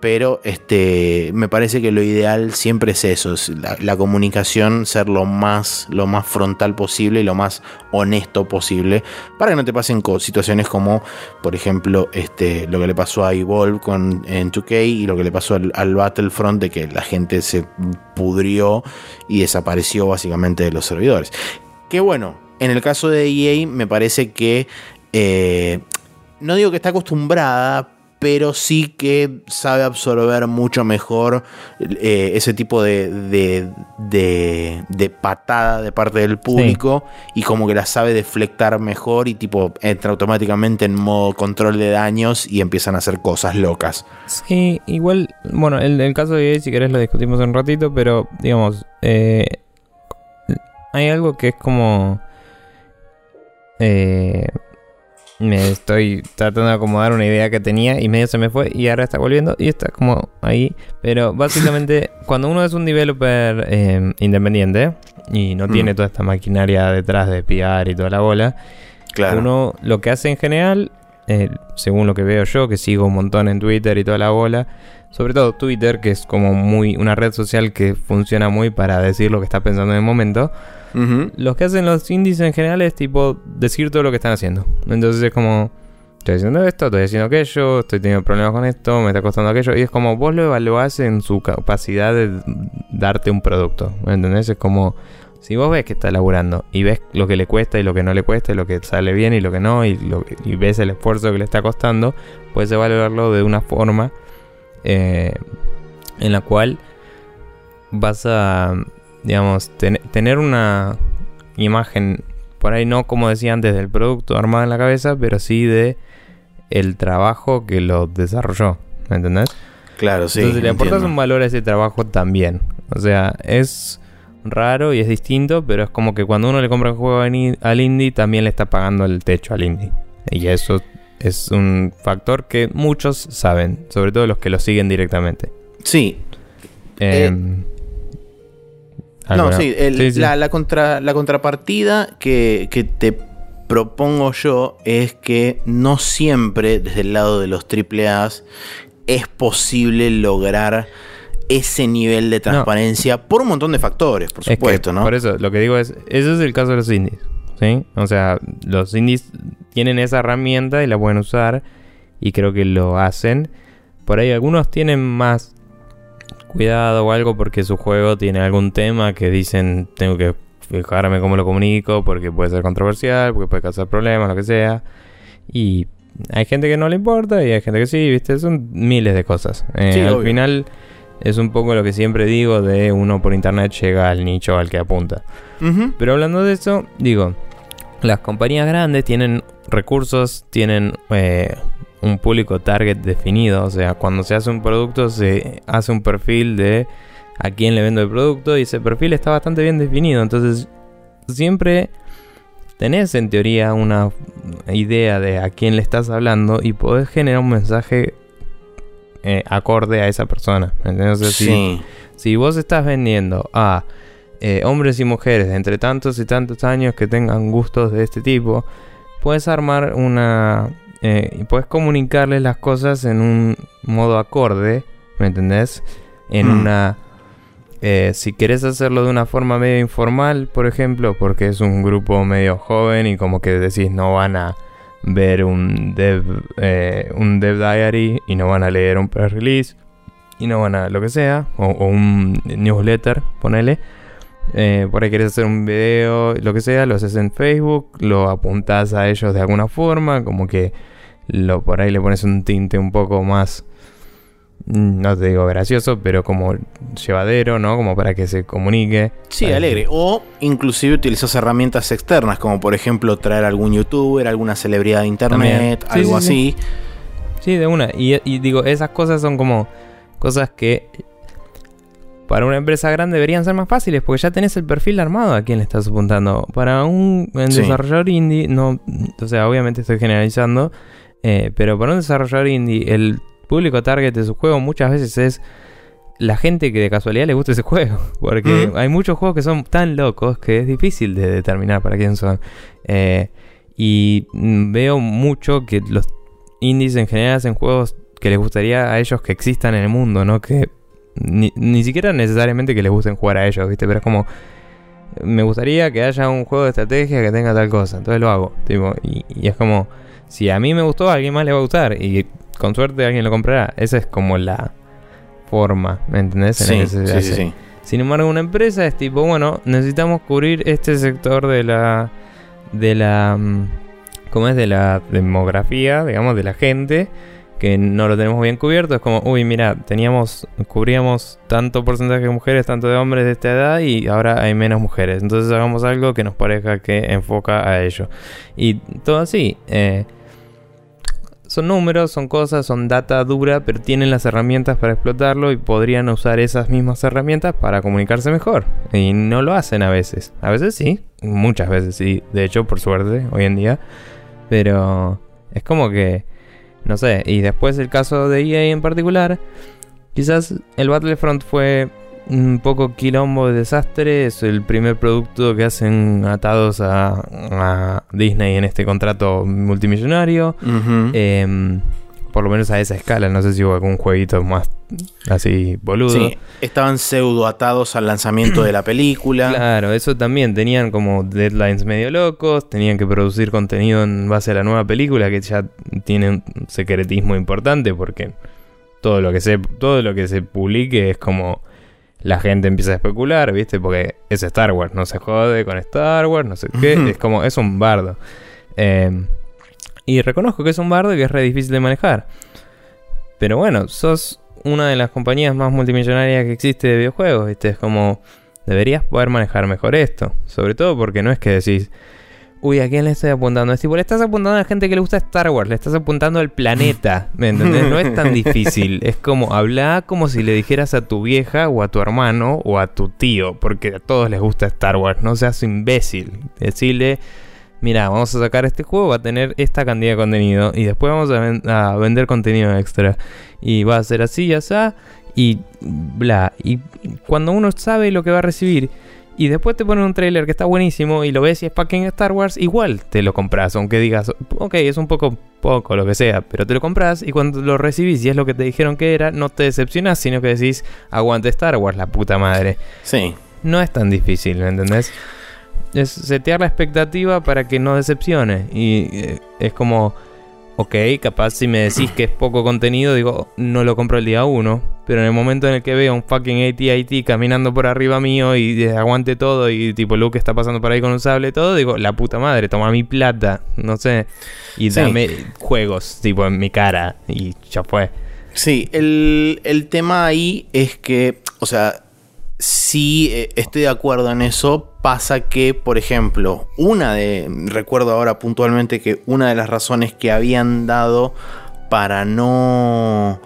pero este, me parece que lo ideal siempre es eso, es la, comunicación, ser lo más, lo más frontal posible y lo más honesto posible, para que no te pasen situaciones como, por ejemplo, este, lo que le pasó a Evolve con, en 2K y lo que le pasó al, Battlefront, de que la gente se pudrió y desapareció básicamente de los servidores. Que bueno, en el caso de EA me parece que... Eh, no digo que está acostumbrada, pero sí que sabe absorber mucho mejor eh, ese tipo de, de, patada de parte del público y como que la sabe deflectar mejor y tipo entra automáticamente en modo control de daños y empiezan a hacer cosas locas. Sí, igual, bueno, el, el caso de si querés lo discutimos un ratito, pero digamos, eh, hay algo que es como... Eh, me estoy tratando de acomodar una idea que tenía y medio se me fue y ahora está volviendo y está como ahí. Pero básicamente, (laughs) cuando uno es un developer eh, independiente y no tiene mm. toda esta maquinaria detrás de PR y toda la bola, claro. uno lo que hace en general, eh, según lo que veo yo, que sigo un montón en Twitter y toda la bola, sobre todo Twitter, que es como muy una red social que funciona muy para decir lo que está pensando en el momento. Los que hacen los indies en general es tipo decir todo lo que están haciendo. Entonces es como, estoy haciendo esto, estoy haciendo aquello, estoy teniendo problemas con esto, me está costando aquello. Y es como vos lo evaluás en su capacidad de darte un producto. ¿Me entendés? Es como, si vos ves que está laburando y ves lo que le cuesta y lo que no le cuesta y lo que sale bien y lo que no, y, y ves el esfuerzo que le está costando, puedes evaluarlo de una forma eh, en la cual vas a, digamos, tener una imagen, por ahí no como decía antes, del producto armado en la cabeza, pero sí de el trabajo que lo desarrolló, ¿me entendés? Claro, sí. Entonces le aportas un valor a ese trabajo también. O sea, es raro y es distinto, pero es como que cuando uno le compra un juego al indie, también le está pagando el techo al indie. Y eso es un factor que muchos saben, sobre todo los que lo siguen directamente. Sí. Em, No, sí, La, contra, la contrapartida que, que te propongo yo es que no siempre desde el lado de los AAA es posible lograr ese nivel de transparencia por un montón de factores, por supuesto, ¿no? Por eso, lo que digo es, ese es el caso de los indies, ¿sí? O sea, los indies tienen esa herramienta y la pueden usar y creo que lo hacen. Por ahí algunos tienen más cuidado o algo porque su juego tiene algún tema que dicen tengo que fijarme cómo lo comunico porque puede ser controversial, porque puede causar problemas, lo que sea. Y hay gente que no le importa y hay gente que sí, ¿viste? Son miles de cosas. Eh, al final es un poco lo que siempre digo de uno por internet llega al nicho al que apunta. Pero hablando de eso, digo, las compañías grandes tienen recursos, tienen eh, un público target definido. O sea, cuando se hace un producto se hace un perfil de a quién le vendo el producto y ese perfil está bastante bien definido. Entonces, siempre tenés en teoría una idea de a quién le estás hablando y podés generar un mensaje eh, acorde a esa persona. Entonces, si, si, vos estás vendiendo a eh, hombres y mujeres entre tantos y tantos años que tengan gustos de este tipo, puedes armar una... Eh, y puedes comunicarles las cosas en un modo acorde, ¿me entendés? En mm. una... si querés hacerlo de una forma medio informal, por ejemplo, porque es un grupo medio joven y como que decís no van a ver un dev, eh, un dev diary y no van a leer un press release y no van a lo que sea, o, un newsletter, ponele. Eh, por ahí quieres hacer un video, lo que sea, lo haces en Facebook, lo apuntas a ellos de alguna forma, como que lo por ahí le pones un tinte un poco más Mm, no te digo gracioso, pero como llevadero, ¿no? Como para que se comunique. Sí, alegre. O inclusive utilizas herramientas externas, como por ejemplo traer algún youtuber, alguna celebridad de internet, algo así. Sí. de una. Y, digo, esas cosas son como cosas que para una empresa grande deberían ser más fáciles, porque ya tenés el perfil armado a quien le estás apuntando. Para un, desarrollador indie, no, o sea, obviamente estoy generalizando, eh, pero para un desarrollador indie, el público target de su juego muchas veces es la gente que de casualidad le gusta ese (laughs) juego. Porque hay muchos juegos que son tan locos que es difícil de determinar para quién son. Eh, y veo mucho que los indies en general hacen juegos que les gustaría a ellos que existan en el mundo, ¿no? Que ni, siquiera necesariamente que les gusten jugar a ellos, ¿viste? Pero es como... Me gustaría que haya un juego de estrategia que tenga tal cosa. Entonces lo hago. Tipo, y, y es como... Si a mí me gustó, a alguien más le va a gustar. Y con suerte alguien lo comprará. Esa es como la forma, ¿me entendés? sí, sí, sí, Sin embargo, una empresa es tipo, bueno, necesitamos cubrir este sector de la. de la. Mm, ¿Cómo es? De la demografía, digamos, de la gente. Que no lo tenemos bien cubierto. Es como, uy, mira, teníamos. cubríamos tanto porcentaje de mujeres, tanto de hombres de esta edad. Y ahora hay menos mujeres. Entonces hagamos algo que nos parezca que enfoca a ello. Y todo así. Eh, son números, son cosas, son data dura, pero tienen las herramientas para explotarlo y podrían usar esas mismas herramientas para comunicarse mejor. Y no lo hacen a veces. A veces sí, muchas veces sí. De hecho, por suerte, hoy en día. Pero es como que, no sé. Y después el caso de EA en particular, quizás el Battlefront fue un poco quilombo de desastre. Es el primer producto que hacen atados a, Disney en este contrato multimillonario. Por lo menos a esa escala. No sé si hubo algún jueguito más así boludo. Sí, estaban pseudo atados al lanzamiento de la (clears throat) película. Claro, eso también. Tenían como deadlines medio locos. Tenían que producir contenido en base a la nueva película que ya tiene un secretismo importante porque todo lo que se, todo lo que se publique es como la gente empieza a especular, ¿viste? Porque es Star Wars, no se jode con Star Wars, no sé qué, es como, es un bardo. Em, y reconozco que es un bardo y que es re difícil de manejar. Pero bueno, sos una de las compañías más multimillonarias que existe de videojuegos, ¿viste? Es como, deberías poder manejar mejor esto. Sobre todo porque no es que decís, Uy, ¿a quién le estoy apuntando? Es tipo, le estás apuntando a la gente que le gusta Star Wars, le estás apuntando al planeta, ¿me entendés? No es tan (laughs) difícil. Es como, habla como si le dijeras a tu vieja o a tu hermano o a tu tío, porque a todos les gusta Star Wars, no seas imbécil. Decirle, mira, vamos a sacar este juego, va a tener esta cantidad de contenido y después vamos a, vender contenido extra. Y va a ser así y así. y bla. Y cuando uno sabe lo que va a recibir y después te ponen un trailer que está buenísimo y lo ves y es fucking Star Wars, igual te lo compras, aunque digas, ok, es un poco poco, lo que sea, pero te lo compras y cuando lo recibís y es lo que te dijeron que era, no te decepcionas, sino que decís, aguante Star Wars, la puta madre. Sí. No es tan difícil, ¿me entendés? Es setear la expectativa para que no decepcione. Y eh, es como, ok, capaz si me decís que es poco contenido, digo, no lo compro el día uno. Pero en el momento en el que veo un fucking AT-AT caminando por arriba mío y aguante todo y tipo Luke está pasando por ahí con un sable y todo, digo, la puta madre, toma mi plata, no sé, y dame juegos tipo en mi cara y ya fue. Sí, el, el tema ahí es que, o sea, sí eh, estoy de acuerdo en eso. Pasa que, por ejemplo, una de. Recuerdo ahora puntualmente que una de las razones que habían dado para no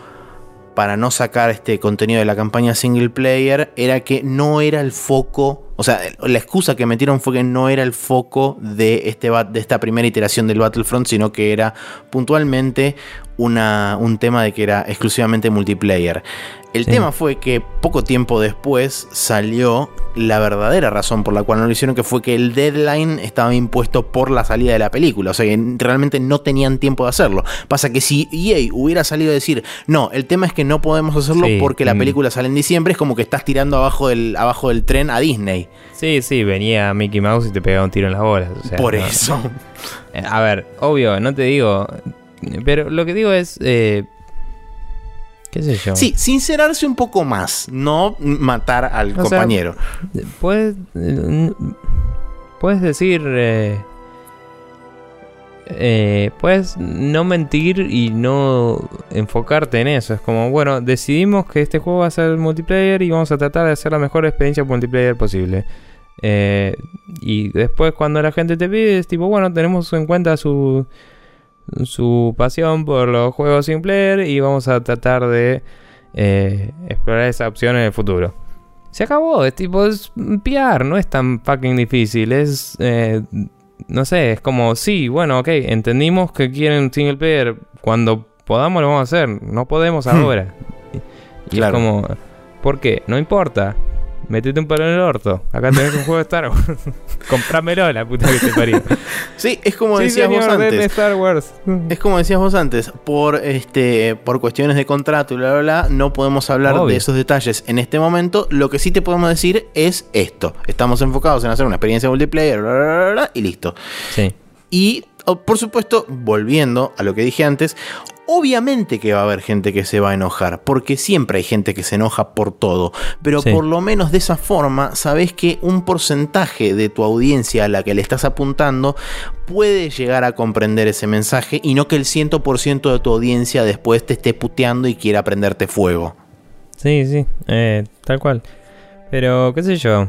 para no sacar este contenido de la campaña single player era que no era el foco, o sea, la excusa que metieron fue que no era el foco de, este, de esta primera iteración del Battlefront, sino que era puntualmente una, un tema de que era exclusivamente multiplayer. El tema fue que poco tiempo después salió la verdadera razón por la cual no lo hicieron, que fue que el deadline estaba impuesto por la salida de la película. O sea que realmente no tenían tiempo de hacerlo. Pasa que si EA hubiera salido a decir, no, el tema es que no podemos hacerlo porque la mm. película sale en diciembre, es como que estás tirando abajo del, abajo del tren a Disney. Sí, sí, venía Mickey Mouse y te pegaba un tiro en las bolas. por eso. (laughs) Eh, a ver, obvio, no te digo. Pero lo que digo es. Eh, ¿Qué sé yo? Sí, sincerarse un poco más, no matar al compañero. puedes, puedes decir. Eh, eh, puedes no mentir y no enfocarte en eso. Es como, bueno, decidimos que este juego va a ser multiplayer y vamos a tratar de hacer la mejor experiencia multiplayer posible. Eh, y después cuando la gente te pide, es tipo, bueno, tenemos en cuenta su, su pasión por los juegos sin player y vamos a tratar de eh, explorar esa opción en el futuro. Se acabó, es tipo, es PR, no es tan fucking difícil, es, eh, no sé, es como, sí, bueno, ok, entendimos que quieren single player, cuando podamos lo vamos a hacer, no podemos hmm. ahora. Y, es como, ¿por qué? No importa, Metete un palo en el orto. Acá tenés un juego de Star Wars. (laughs) Comprámelo, la puta que te parió. Sí, es como decías vos antes. Star Wars. Es como decías vos antes. Por este, por cuestiones de contrato y bla bla bla, no podemos hablar de esos detalles en este momento. Lo que sí te podemos decir es esto. Estamos enfocados en hacer una experiencia multiplayer, bla bla bla, bla y listo. Sí. Y oh, por supuesto, volviendo a lo que dije antes, Obviamente que va a haber gente que se va a enojar, porque siempre hay gente que se enoja por todo, pero por lo menos de esa forma sabes que un porcentaje de tu audiencia a la que le estás apuntando puede llegar a comprender ese mensaje y no que el 100% de tu audiencia después te esté puteando y quiera prenderte fuego. Sí, sí, eh, tal cual. Pero, qué sé yo.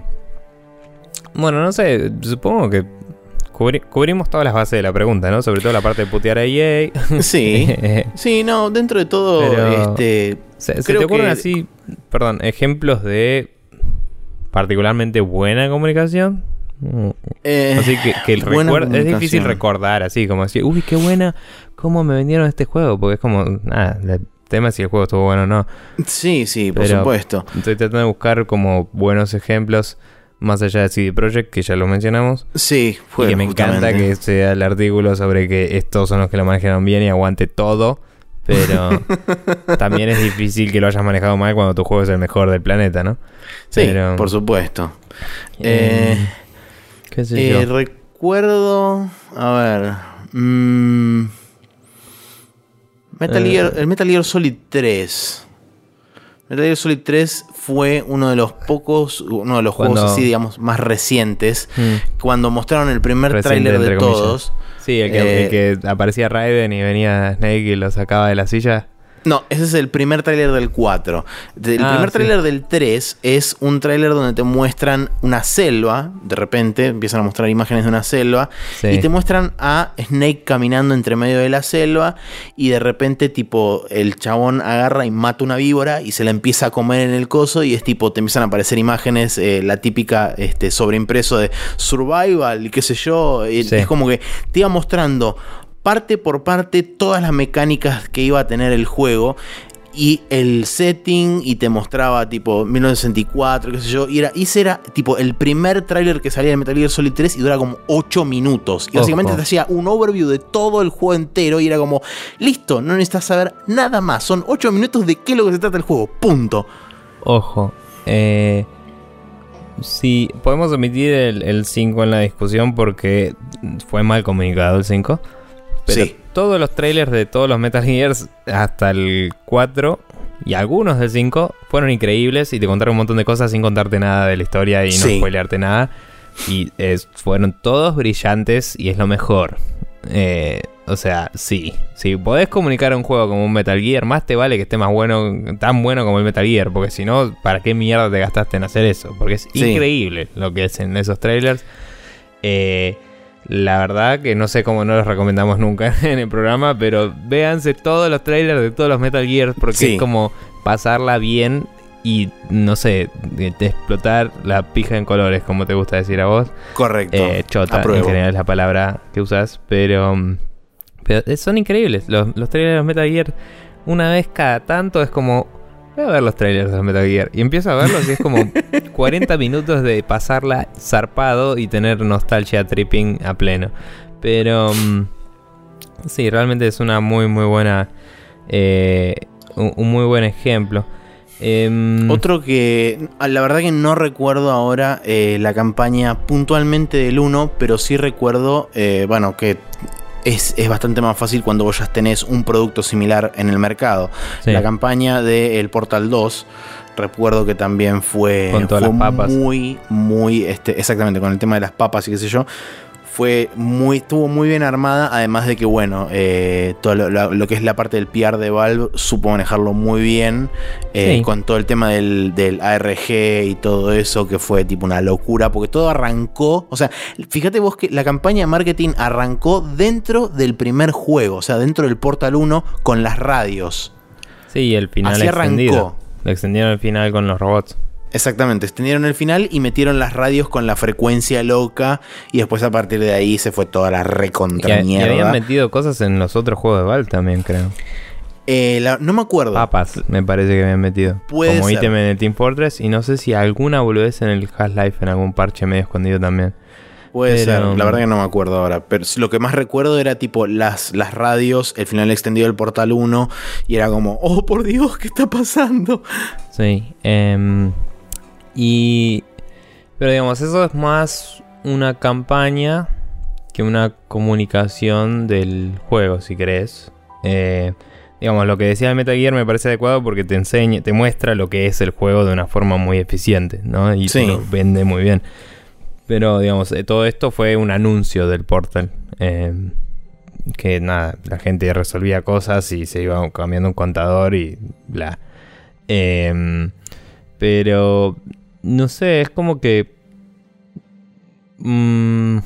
Bueno, no sé, supongo que cubrimos todas las bases de la pregunta, ¿no? Sobre todo la parte de putear a EA. Sí. (laughs) sí, no, dentro de todo, este. ¿Se, te ocurren así, perdón, ejemplos de particularmente buena comunicación? Eh, así que, que el es difícil recordar, así como decir, uy, qué buena, cómo me vendieron este juego, porque es como, nada, el tema es si el juego estuvo bueno o no. Sí, sí, por supuesto. Estoy tratando de buscar como buenos ejemplos más allá de CD Projekt, que ya lo mencionamos. Sí, fue. Y que me encanta que sea el artículo sobre que estos son los que lo manejaron bien y aguante todo. Pero (laughs) también es difícil que lo hayas manejado mal cuando tu juego es el mejor del planeta, ¿no? Sí, por supuesto. Eh, ¿Qué sé yo? Eh, recuerdo. A ver. Mm, Metal eh. Gear, el Metal Gear Solid 3. Metal Gear Solid 3 fue uno de los pocos, uno de los juegos así, digamos, más recientes. Mm. Cuando mostraron el primer tráiler de todos. Sí, el que, el que, aparecía Raiden y venía Snake y lo sacaba de la silla. No, ese es el primer tráiler del 4. El ah, primer tráiler del 3 es un tráiler donde te muestran una selva, de repente empiezan a mostrar imágenes de una selva, y te muestran a Snake caminando entre medio de la selva, y de repente tipo el chabón agarra y mata una víbora y se la empieza a comer en el coso, y es tipo, te empiezan a aparecer imágenes, eh, la típica este, sobreimpreso de survival, y qué sé yo, es como que te iba mostrando parte por parte todas las mecánicas que iba a tener el juego. y el setting y te mostraba tipo 1964, qué sé yo, y, era, y ese era tipo el primer tráiler que salía de Metal Gear Solid 3 y dura como 8 minutos. Y básicamente te hacía un overview de todo el juego entero y era como, listo, no necesitas saber nada más, son 8 minutos de qué es lo que se trata el juego, punto. Ojo, eh... Sí, podemos omitir el, 5 en la discusión porque fue mal comunicado el 5. Pero sí todos los trailers de todos los Metal Gears hasta el 4 y algunos del 5 fueron increíbles y te contaron un montón de cosas sin contarte nada de la historia y no spoilearte nada. Y fueron todos brillantes y es lo mejor. Eh, o sea, sí. Si podés comunicar un juego como un Metal Gear, más te vale que esté más bueno, tan bueno como el Metal Gear. Porque si no, ¿para qué mierda te gastaste en hacer eso? Porque es increíble lo que es en esos trailers. Eh, la verdad que no sé cómo no los recomendamos nunca (laughs) en el programa, pero véanse todos los trailers de todos los Metal Gear porque es como pasarla bien y no sé, de, explotar la pija en colores, como te gusta decir a vos. Correcto. Eh, chota, en general es la palabra que usas, pero, pero son increíbles. Los, los trailers de los Metal Gear, una vez cada tanto, es como voy a ver los trailers de Metal Gear. Y empiezo a verlos y es como (laughs) 40 minutos de pasarla zarpado y tener nostalgia tripping a pleno. Pero mm, sí, realmente es una muy, muy buena. Eh, un, muy buen ejemplo. Em, Otro que la verdad que no recuerdo ahora eh, la campaña puntualmente del 1, pero sí recuerdo, eh, bueno, que es, bastante más fácil cuando vos ya tenés un producto similar en el mercado. La campaña del Portal 2, recuerdo que también fue, muy, muy, este, exactamente, con el tema de las papas y qué sé yo, fue muy, estuvo muy bien armada, además de que, bueno, eh, todo lo, que es la parte del PR de Valve supo manejarlo muy bien, eh, con todo el tema del, ARG y todo eso, que fue tipo una locura, porque todo arrancó, o sea, fíjate vos que la campaña de marketing arrancó dentro del primer juego, o sea, dentro del Portal 1 con las radios. Sí, el final Así arrancó. Lo extendieron el final con los robots. Exactamente, extendieron el final y metieron las radios con la frecuencia loca y después a partir de ahí se fue toda la recontra y, habían metido cosas en los otros juegos de Val también, creo. Eh, no me acuerdo. Papas, me parece que habían metido. Puede Como ítem en el Team Fortress y no sé si alguna boludez en el Half-Life en algún parche medio escondido también. Puede ser, la verdad que no me acuerdo ahora. Pero lo que más recuerdo era tipo las, las radios, el final extendido del Portal 1, y era como, oh por Dios, ¿qué está pasando? Sí, eh, y. Pero digamos, eso es más una campaña que una comunicación del juego, si querés. Eh, digamos, lo que decía Metal Gear me parece adecuado porque te enseña, te muestra lo que es el juego de una forma muy eficiente, ¿no? Y lo vende muy bien. Pero, digamos, eh, todo esto fue un anuncio del Portal. Eh, que nada, la gente resolvía cosas y se iba cambiando un contador y bla. pero no sé, es como que... Mmm,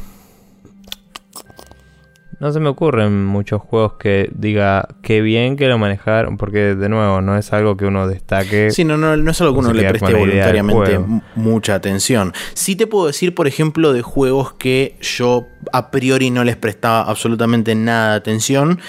no se me ocurren muchos juegos que diga qué bien que lo manejaron, porque de nuevo no es algo que uno destaque. Sí, no, no, no es algo que uno le preste voluntariamente mucha atención. Sí te puedo decir, por ejemplo, de juegos que yo a priori no les prestaba absolutamente nada de atención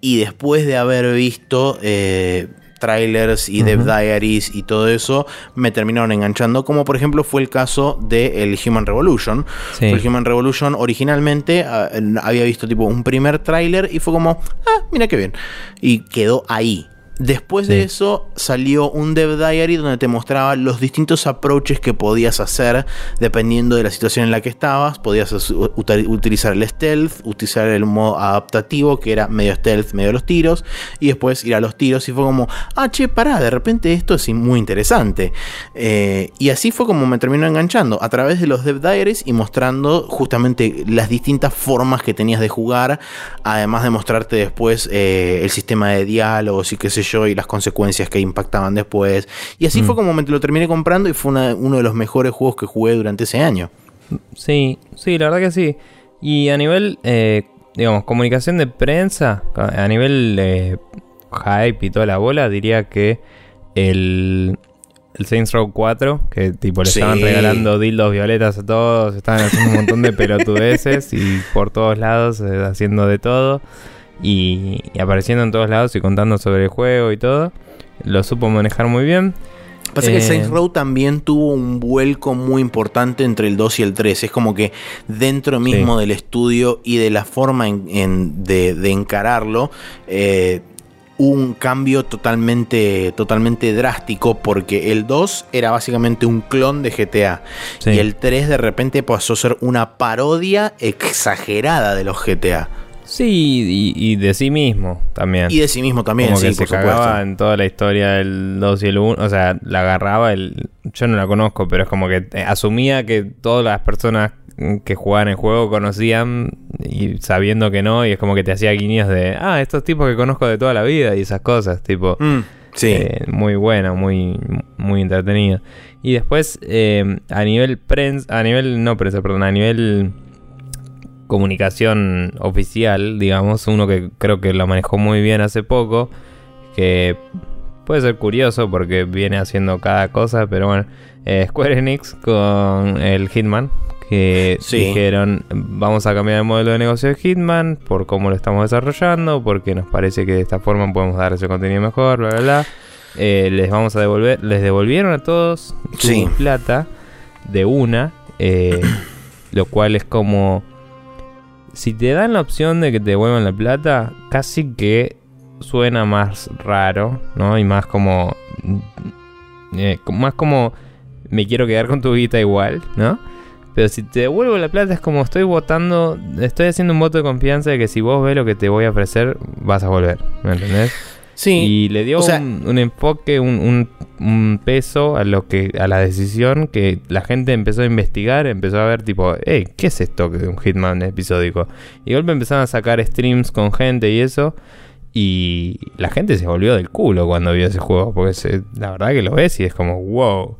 y después de haber visto eh, trailers y Dev Diaries y todo eso me terminaron enganchando, como por ejemplo fue el caso de el Human Revolution. El Human Revolution originalmente ah, había visto tipo un primer trailer y fue como, ah, mira qué bien. Y quedó ahí. Después de eso salió un Dev Diary donde te mostraba los distintos approaches que podías hacer dependiendo de la situación en la que estabas. Podías utilizar el stealth, utilizar el modo adaptativo que era medio stealth, medio los tiros, y después ir a los tiros y fue como, ah, che, pará, de repente esto es muy interesante. Eh, y así fue como me terminó enganchando a través de los Dev Diaries y mostrando justamente las distintas formas que tenías de jugar, además de mostrarte después eh, el sistema de diálogos y qué sé yo, y las consecuencias que impactaban después. Y así fue mm. como me lo terminé comprando y fue uno de los mejores juegos que jugué durante ese año. Sí, sí, la verdad que sí. Y a nivel, eh, digamos, comunicación de prensa, a nivel eh, hype y toda la bola, diría que el, el Saints Row 4, que tipo le estaban regalando dildos violetas a todos, estaban haciendo un montón de pelotudeces y por todos lados eh, haciendo de todo y, apareciendo en todos lados y contando sobre el juego y todo. lo supo manejar muy bien. Pasa que Saints Row también tuvo un vuelco muy importante entre el 2 y el 3. Es como que dentro mismo del estudio y de la forma de, encararlo, eh, un cambio totalmente, totalmente drástico porque el 2 era básicamente un clon de GTA y el 3 de repente pasó a ser una parodia exagerada de los GTA. Sí, y, de sí mismo también. Y de sí mismo también, Como que se cagaba en toda la historia del 2 y el 1. O sea, la agarraba, el, yo no la conozco, pero es como que asumía que todas las personas que jugaban el juego conocían y sabiendo que no, y es como que te hacía guiños de, ah, estos tipos que conozco de toda la vida y esas cosas, tipo, mm, sí. Eh, muy buena, muy, muy entretenida. Y después, eh, a nivel prensa, a nivel, no prensa, perdón, a nivel comunicación oficial, digamos, uno que creo que lo manejó muy bien hace poco, que puede ser curioso porque viene haciendo cada cosa, pero bueno, eh, Square Enix con el Hitman, que dijeron vamos a cambiar el modelo de negocio de Hitman por cómo lo estamos desarrollando, porque nos parece que de esta forma podemos dar ese contenido mejor, bla, bla, bla. Eh, les vamos a devolver, les devolvieron a todos su plata de una, eh, lo cual es como si te dan la opción de que te devuelvan la plata, casi que suena más raro, ¿no? Y más como. Eh, más como. Me quiero quedar con tu guita igual, ¿no? Pero si te devuelvo la plata es como estoy votando. Estoy haciendo un voto de confianza de que si vos ves lo que te voy a ofrecer, vas a volver. ¿Me entendés? Y le dio un, enfoque, un, peso a lo que a la decisión que la gente empezó a investigar, empezó a ver tipo, hey, ¿qué es esto de un Hitman episódico? Y de golpe empezaron a sacar streams con gente y eso. Y la gente se volvió del culo cuando vio ese juego, porque la verdad que lo ves y es como, wow.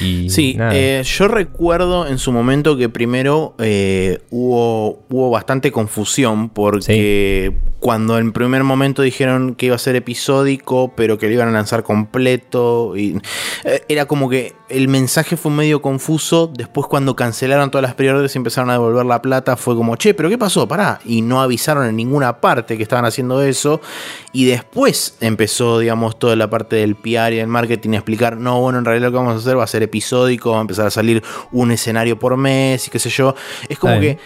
Y sí, eh, yo recuerdo en su momento que primero eh, hubo, hubo bastante confusión porque cuando en primer momento dijeron que iba a ser episódico, pero que lo iban a lanzar completo, y, eh, era como que el mensaje fue medio confuso. Después, cuando cancelaron todas las prioridades y empezaron a devolver la plata, fue como, che, pero ¿qué pasó? Pará. Y no avisaron en ninguna parte que estaban haciendo eso. Y después empezó, digamos, toda la parte del PR y el marketing a explicar, no, bueno, en realidad lo que vamos a hacer va a ser episódico, va a empezar a salir un escenario por mes y qué sé yo. Es como que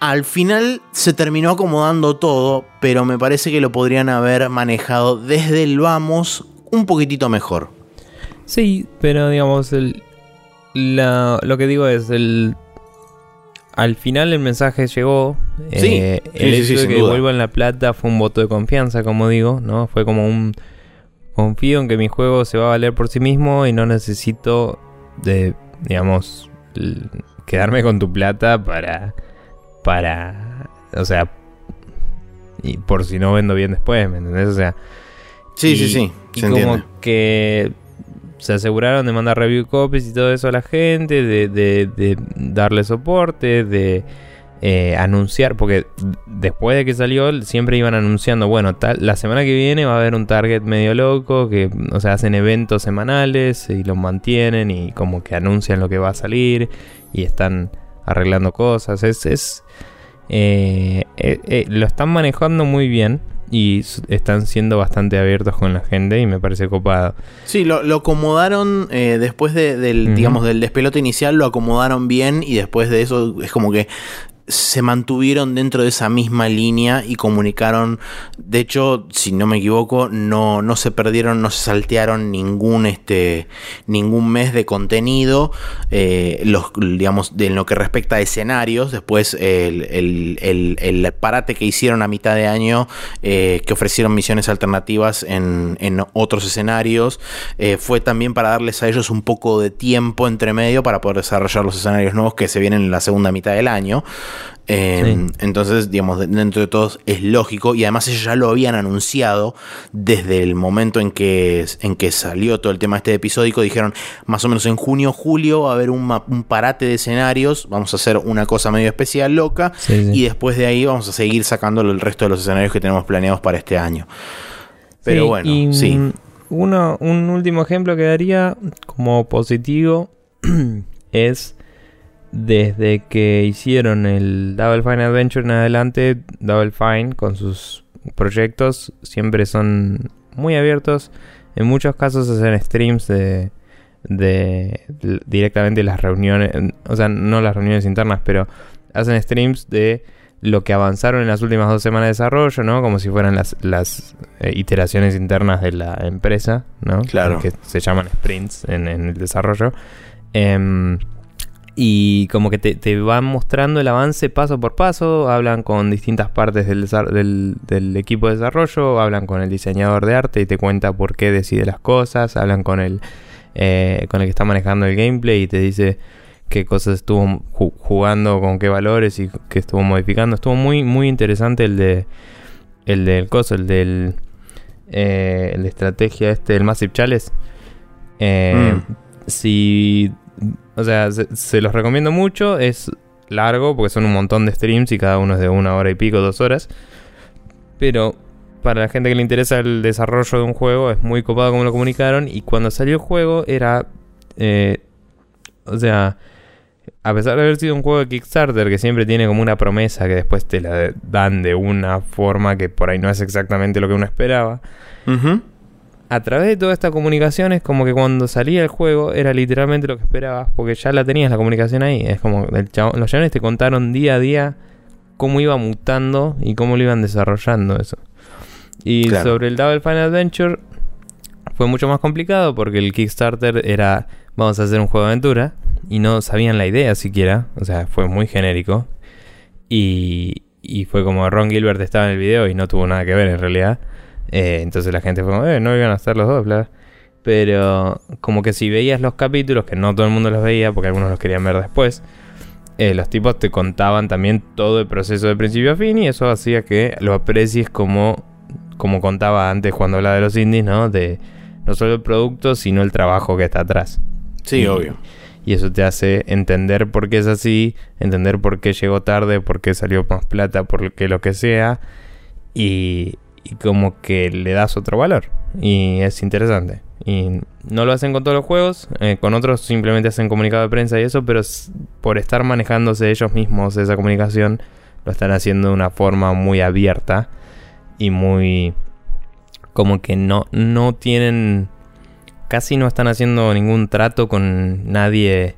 al final se terminó acomodando todo, pero me parece que lo podrían haber manejado desde el vamos un poquitito mejor. Sí, pero digamos, el, lo que digo es, el, al final el mensaje llegó. Sí, eh, el hecho de que devuelvan la plata fue un voto de confianza, como digo, ¿no? Fue como un... Confío en que mi juego se va a valer por sí mismo y no necesito de, digamos, quedarme con tu plata para para. O sea. Y por si no vendo bien después, ¿me entendés? O sea. Sí, sí, sí. y como que se aseguraron de mandar review copies y todo eso a la gente, de, de, darle soporte, de eh, anunciar, porque después de que salió siempre iban anunciando, bueno, tal, la semana que viene va a haber un target medio loco, que, o sea, hacen eventos semanales y los mantienen y como que anuncian lo que va a salir y están arreglando cosas. Es, es eh, eh, lo están manejando muy bien y están siendo bastante abiertos con la gente y me parece copado. Sí, lo, acomodaron después del, digamos, del despelote inicial, lo acomodaron bien y después de eso es como que se mantuvieron dentro de esa misma línea y comunicaron. De hecho, si no me equivoco, no, no se perdieron, no se saltearon ningún, este, ningún mes de contenido. Eh, los, digamos, de lo que respecta a escenarios. Después, el, el, parate que hicieron a mitad de año, eh, que ofrecieron misiones alternativas en, en otros escenarios, eh, fue también para darles a ellos un poco de tiempo entre medio para poder desarrollar los escenarios nuevos que se vienen en la segunda mitad del año. Em, entonces, digamos, dentro de todos es lógico y además ellos ya lo habían anunciado desde el momento en que, en que salió todo el tema este episódico. Dijeron más o menos en junio, julio va a haber un, parate de escenarios. Vamos a hacer una cosa medio especial, loca. y después de ahí vamos a seguir sacando el resto de los escenarios que tenemos planeados para este año. Pero bueno, sí. Uno, un último ejemplo que daría como positivo (clears throat) es desde que hicieron el Double Fine Adventure en adelante, Double Fine con sus proyectos siempre son muy abiertos En muchos casos hacen streams de, de, directamente las reuniones, o sea, no las reuniones internas, pero hacen streams de lo que avanzaron en las últimas dos semanas de desarrollo, ¿no? Como si fueran las, las eh, iteraciones internas de la empresa, ¿no? Claro. Que se llaman sprints en, el desarrollo. Em, y como que te, van mostrando el avance paso por paso, hablan con distintas partes del, del, equipo de desarrollo, hablan con el diseñador de arte y te cuenta por qué decide las cosas, hablan con el, eh, con el que está manejando el gameplay y te dice qué cosas estuvo jugando, con qué valores y qué estuvo modificando. Estuvo muy, muy interesante el de el del coso, el del eh, el de estrategia este, el Massive Chalice. Eh, mm. Si o sea, se, los recomiendo mucho. Es largo porque son un montón de streams y cada uno es de una hora y pico, dos horas. Pero para la gente que le interesa el desarrollo de un juego es muy copado como lo comunicaron. Y cuando salió el juego era... Eh, o sea, a pesar de haber sido un juego de Kickstarter que siempre tiene como una promesa que después te la dan de una forma que por ahí no es exactamente lo que uno esperaba a través de toda esta comunicación es como que cuando salía el juego era literalmente lo que esperabas, porque ya la tenías la comunicación ahí. Es como los chavales te contaron día a día cómo iba mutando y cómo lo iban desarrollando eso. Y sobre el Double Final Adventure fue mucho más complicado porque el Kickstarter era vamos a hacer un juego de aventura y no sabían la idea siquiera, o sea, fue muy genérico. Y, y fue como Ron Gilbert estaba en el video y no tuvo nada que ver en realidad. Eh, entonces la gente fue como, eh, no iban a estar los dos, bla. Pero como que si veías los capítulos, que no todo el mundo los veía, porque algunos los querían ver después, eh, los tipos te contaban también todo el proceso de principio a fin y eso hacía que lo aprecies como, como contaba antes cuando hablaba de los indies, ¿no? De no solo el producto, sino el trabajo que está atrás. Sí, obvio. Y eso te hace entender por qué es así, entender por qué llegó tarde, por qué salió más plata, por qué lo que sea. Y, y como que le das otro valor. Y es interesante. Y no lo hacen con todos los juegos, eh, con otros simplemente hacen comunicado de prensa y eso, pero por estar manejándose ellos mismos esa comunicación, lo están haciendo de una forma muy abierta y muy... como que no, no tienen... casi no están haciendo ningún trato con nadie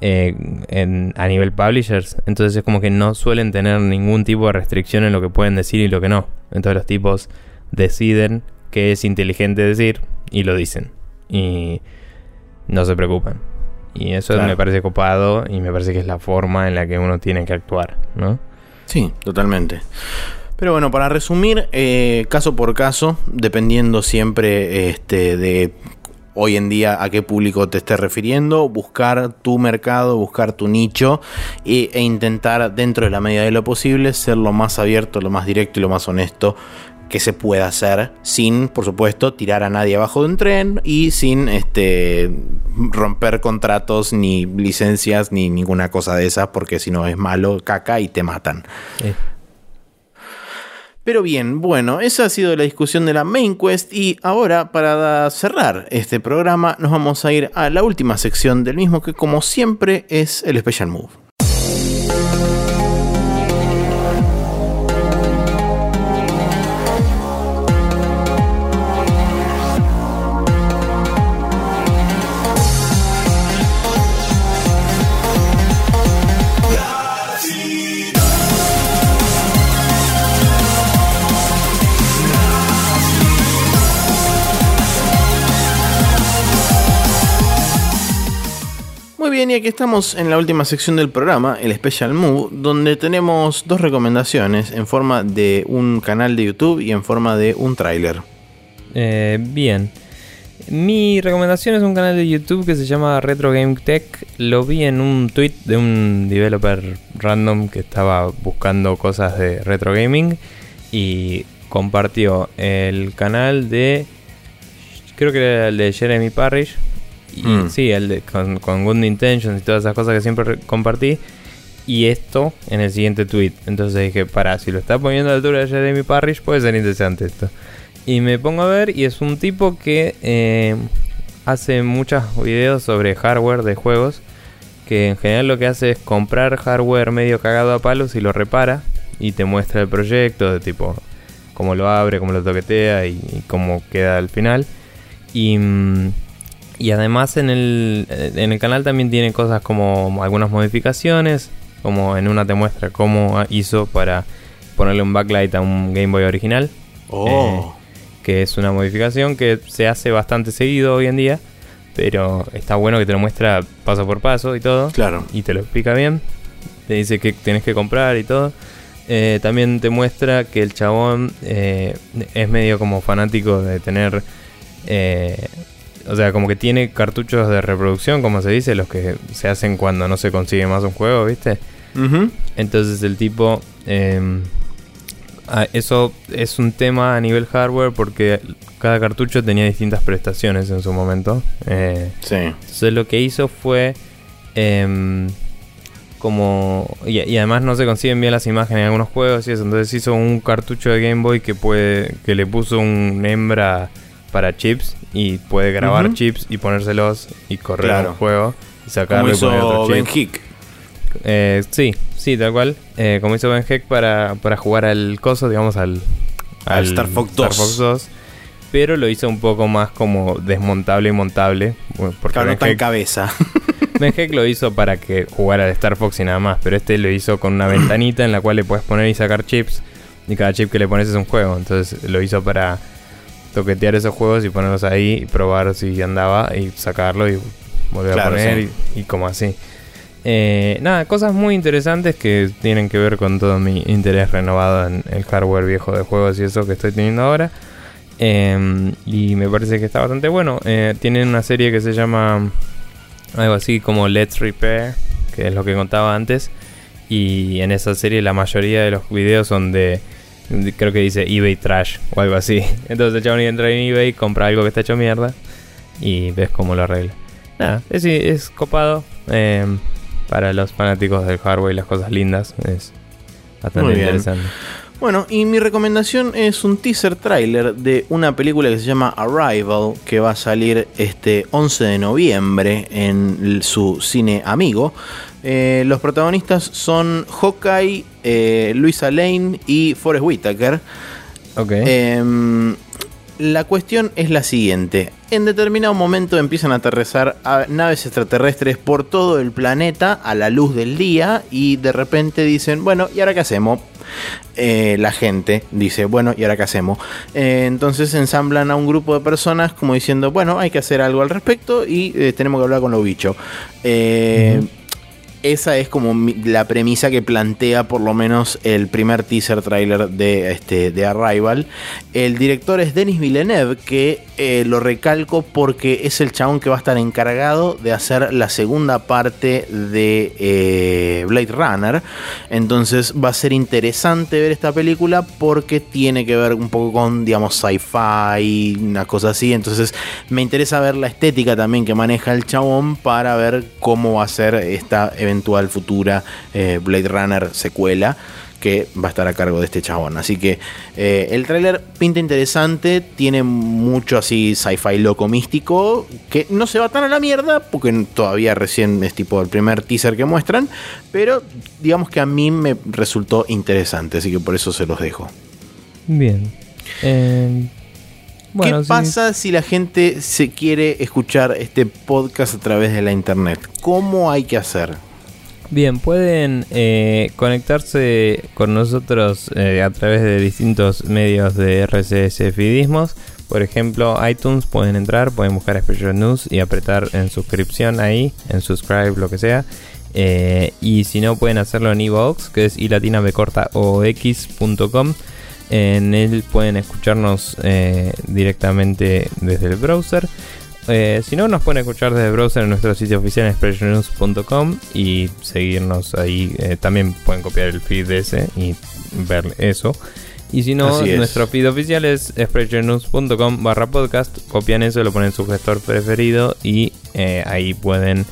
eh, en, a nivel publishers. Entonces es como que no suelen tener ningún tipo de restricción en lo que pueden decir y lo que no. Entonces los tipos deciden que es inteligente decir y lo dicen. Y no se preocupan. Y eso me parece copado y me parece que es la forma en la que uno tiene que actuar, ¿no? Sí, totalmente. Pero bueno, para resumir, eh, caso por caso, dependiendo siempre este, de hoy en día a qué público te estés refiriendo, buscar tu mercado, buscar tu nicho e, intentar dentro de la medida de lo posible ser lo más abierto, lo más directo y lo más honesto que se pueda hacer sin, por supuesto, tirar a nadie abajo de un tren y sin este, romper contratos ni licencias ni ninguna cosa de esas porque si no es malo, caca y te matan. Pero bien, bueno, esa ha sido la discusión de la Main Quest y ahora para cerrar este programa nos vamos a ir a la última sección del mismo que como siempre es el Special Move. Bien, y aquí estamos en la última sección del programa, el Special Move, donde tenemos dos recomendaciones en forma de un canal de YouTube y en forma de un tráiler. Eh, bien. Mi recomendación es un canal de YouTube que se llama Retro Game Tech. Lo vi en un tweet de un developer random que estaba buscando cosas de retro gaming y compartió el canal de creo que era el de Jeremy Parrish Mm. Sí, el con, con Good Intentions y todas esas cosas que siempre compartí. Y esto en el siguiente tweet. Entonces dije, para, si lo está poniendo a la altura de Jeremy Parrish, puede ser interesante esto. Y me pongo a ver y es un tipo que eh, hace muchos videos sobre hardware de juegos. Que en general lo que hace es comprar hardware medio cagado a palos y lo repara. Y te muestra el proyecto de tipo cómo lo abre, cómo lo toquetea y cómo queda al final. Y, mm, y además en el, en el canal también tiene cosas como algunas modificaciones, como en una te muestra cómo hizo para ponerle un backlight a un Game Boy original. Oh. Eh, que es una modificación que se hace bastante seguido hoy en día, pero está bueno que te lo muestra paso por paso y todo. Claro. Y te lo explica bien. Te dice que tienes que comprar y todo. Eh, también te muestra que el chabón eh, es medio como fanático de tener... Eh, o sea, como que tiene cartuchos de reproducción, como se dice, los que se hacen cuando no se consigue más un juego, ¿viste? Entonces el tipo... Em, ah, eso es un tema a nivel hardware porque cada cartucho tenía distintas prestaciones en su momento. sí. Entonces lo que hizo fue... Em, como y, además no se consiguen bien las imágenes en algunos juegos y eso entonces hizo un cartucho de Game Boy que puede que le puso un hembra para chips y puede grabar chips y ponérselos y correr el juego y sacarlo como hizo Ben Hick. Eh, sí sí tal cual. Eh, como hizo Ben Hick para, para jugar al coso digamos al al, Star Fox 2 pero lo hizo un poco más como desmontable y montable porque claro, no está en cabeza. (laughs) Ben lo hizo para que jugara al Star Fox y nada más, pero este lo hizo con una (clears throat) ventanita en la cual le puedes poner y sacar chips. Y cada chip que le pones es un juego. Entonces lo hizo para toquetear esos juegos y ponerlos ahí y probar si andaba y sacarlo y volver a poner y, como así. Eh, nada, cosas muy interesantes que tienen que ver con todo mi interés renovado en el hardware viejo de juegos y eso que estoy teniendo ahora. Em, y me parece que está bastante bueno. Eh, tienen una serie que se llama algo así como Let's Repair, que es lo que contaba antes. Y en esa serie la mayoría de los videos son de, creo que dice eBay Trash o algo así. (laughs) Entonces el chabón entra en eBay, compra algo que está hecho mierda y ves cómo lo arregla. Nada, es, es copado em, para los fanáticos del hardware y las cosas lindas. Es bastante interesante. Bueno, y mi recomendación es un teaser trailer de una película que se llama Arrival, que va a salir este 11 de noviembre en su cine amigo. Eh, los protagonistas son Hawkeye, eh, Luisa Lane y Forrest Whitaker. Ok. Em, la cuestión es la siguiente. En determinado momento empiezan a aterrizar naves extraterrestres por todo el planeta a la luz del día y de repente dicen, bueno, ¿y ahora qué hacemos? Eh, la gente dice, bueno, ¿y ahora qué hacemos? Eh, entonces ensamblan a un grupo de personas como diciendo, bueno, hay que hacer algo al respecto y eh, tenemos que hablar con los bichos esa es como la premisa que plantea por lo menos el primer teaser trailer de, este, de Arrival. El director es Denis Villeneuve, que eh, lo recalco porque es el chabón que va a estar encargado de hacer la segunda parte de eh, Blade Runner. Entonces va a ser interesante ver esta película porque tiene que ver un poco con, digamos, sci-fi, una cosa así. Entonces me interesa ver la estética también que maneja el chabón para ver cómo va a ser esta eventual futura eh, Blade Runner secuela que va a estar a cargo de este chabón. Así que eh, el tráiler pinta interesante, tiene mucho así sci-fi loco místico, que no se va tan a la mierda, porque todavía recién es tipo el primer teaser que muestran, pero digamos que a mí me resultó interesante, así que por eso se los dejo. Bien. Eh, ¿Qué pasa si la gente se quiere escuchar este podcast a través de la internet? ¿Cómo hay que hacer? Bien, pueden eh, conectarse con nosotros eh, a través de distintos medios de RCS Fidismos. Por ejemplo, iTunes pueden entrar, pueden buscar Special News y apretar en suscripción ahí, en subscribe, lo que sea. Eh, y si no, pueden hacerlo en iVoox, que es ilatina corta o x.com. En él pueden escucharnos directamente desde el browser. Eh, si no, nos pueden escuchar desde browser en nuestro sitio oficial expressionnews.com y seguirnos ahí. Eh, también pueden copiar el feed de ese y ver eso. Y si no, nuestro feed oficial es expressionnews.com barra podcast. Copian eso, lo ponen en su gestor preferido y eh, ahí pueden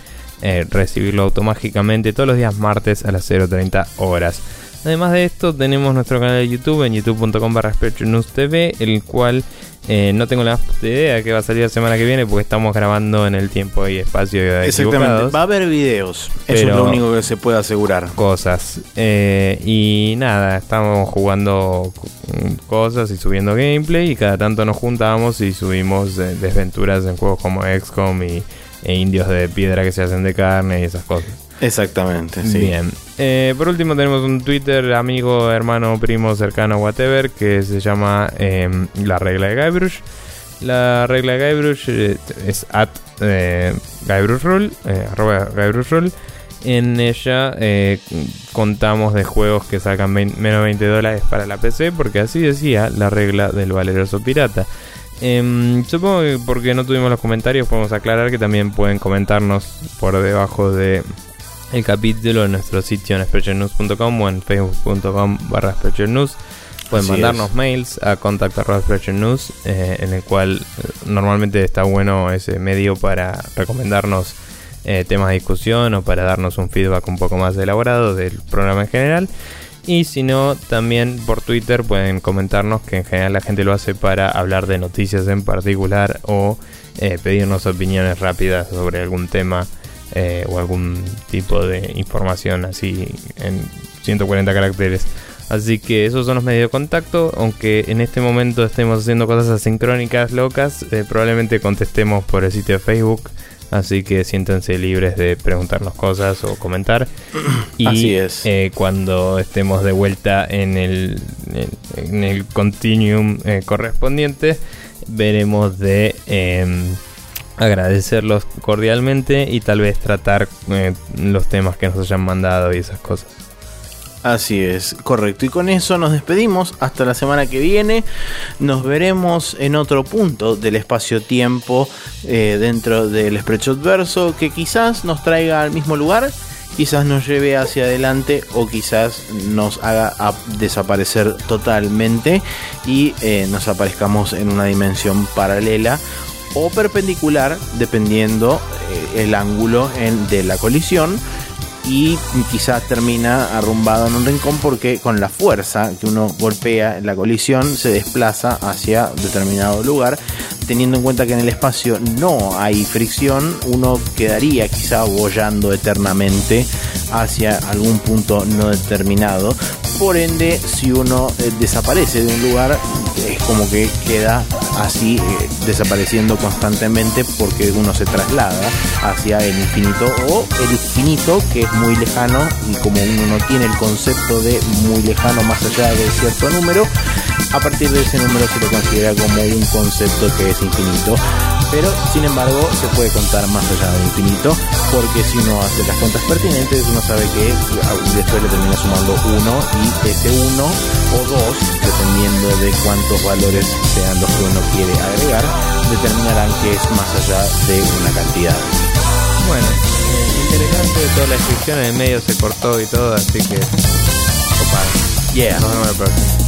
recibirlo automáticamente todos los días martes a las 0.30 horas. Además de esto, tenemos nuestro canal de YouTube en youtube.com barra TV, el cual Eh, no tengo la idea de qué va a salir la semana que viene porque estamos grabando en el tiempo y espacio Exactamente, va a haber videos, eso es lo único que se puede asegurar. Cosas. Eh, y nada, estamos jugando cosas y subiendo gameplay y cada tanto nos juntamos y subimos desventuras en juegos como XCOM y e indios de piedra que se hacen de carne y esas cosas. Exactamente, sí. Bien. Eh, por último tenemos un Twitter, amigo, hermano, primo, cercano, whatever, que se llama em, La Regla de Guybrush. La regla de Guybrush eh, es at eh, Guybrush Rule, arroba Guybrush Rule. En ella contamos de juegos que sacan menos de 20 dólares para la PC, porque así decía la regla del valeroso pirata. Em, supongo que porque no tuvimos los comentarios podemos aclarar que también pueden comentarnos por debajo de el capítulo en nuestro sitio en sprechernews.com o en facebook.com barra sprechernews. Pueden mandarnos mails a contact.sprechernews eh, en el cual eh, normalmente está bueno ese medio para recomendarnos eh, temas de discusión o para darnos un feedback un poco más elaborado del programa en general. Y si no, también por Twitter pueden comentarnos que en general la gente lo hace para hablar de noticias en particular o eh, pedirnos opiniones rápidas sobre algún tema eh, o algún tipo de información así en 140 caracteres. Así que esos son los medios de contacto. Aunque en este momento estemos haciendo cosas asincrónicas locas, eh, probablemente contestemos por el sitio de Facebook. Así que siéntense libres de preguntarnos cosas o comentar. (coughs) Y Así es. Eh, cuando estemos de vuelta en el, en, el continuum eh, correspondiente, veremos de em, agradecerlos cordialmente y tal vez tratar eh, los temas que nos hayan mandado y esas cosas. Así es, correcto. Y con eso nos despedimos. Hasta la semana que viene. Nos veremos en otro punto del espacio-tiempo eh, dentro del Spreadshot Verso que quizás nos traiga al mismo lugar, quizás nos lleve hacia adelante o quizás nos haga desaparecer totalmente y eh, nos aparezcamos en una dimensión paralela o perpendicular dependiendo eh, el ángulo de la colisión y quizás termina arrumbado en un rincón porque con la fuerza que uno golpea en la colisión se desplaza hacia determinado lugar. Teniendo en cuenta que en el espacio no hay fricción, uno quedaría quizá bollando eternamente hacia algún punto no determinado. Por ende, si uno eh, desaparece de un lugar, es como que queda así eh, desapareciendo constantemente porque uno se traslada hacia el infinito o el infinito que muy lejano y como uno no tiene el concepto de muy lejano más allá de cierto número, a partir de ese número se lo considera como un concepto que es infinito. Pero sin embargo se puede contar más allá del infinito porque si uno hace las cuentas pertinentes uno sabe que después le termina sumando uno y ese uno o dos dependiendo de cuántos valores sean los que uno quiere agregar determinarán que es más allá de una cantidad. Bueno, eh, interesante toda la descripción en el medio se cortó y todo, así que... Opa. Yeah. Nos vemos la próxima.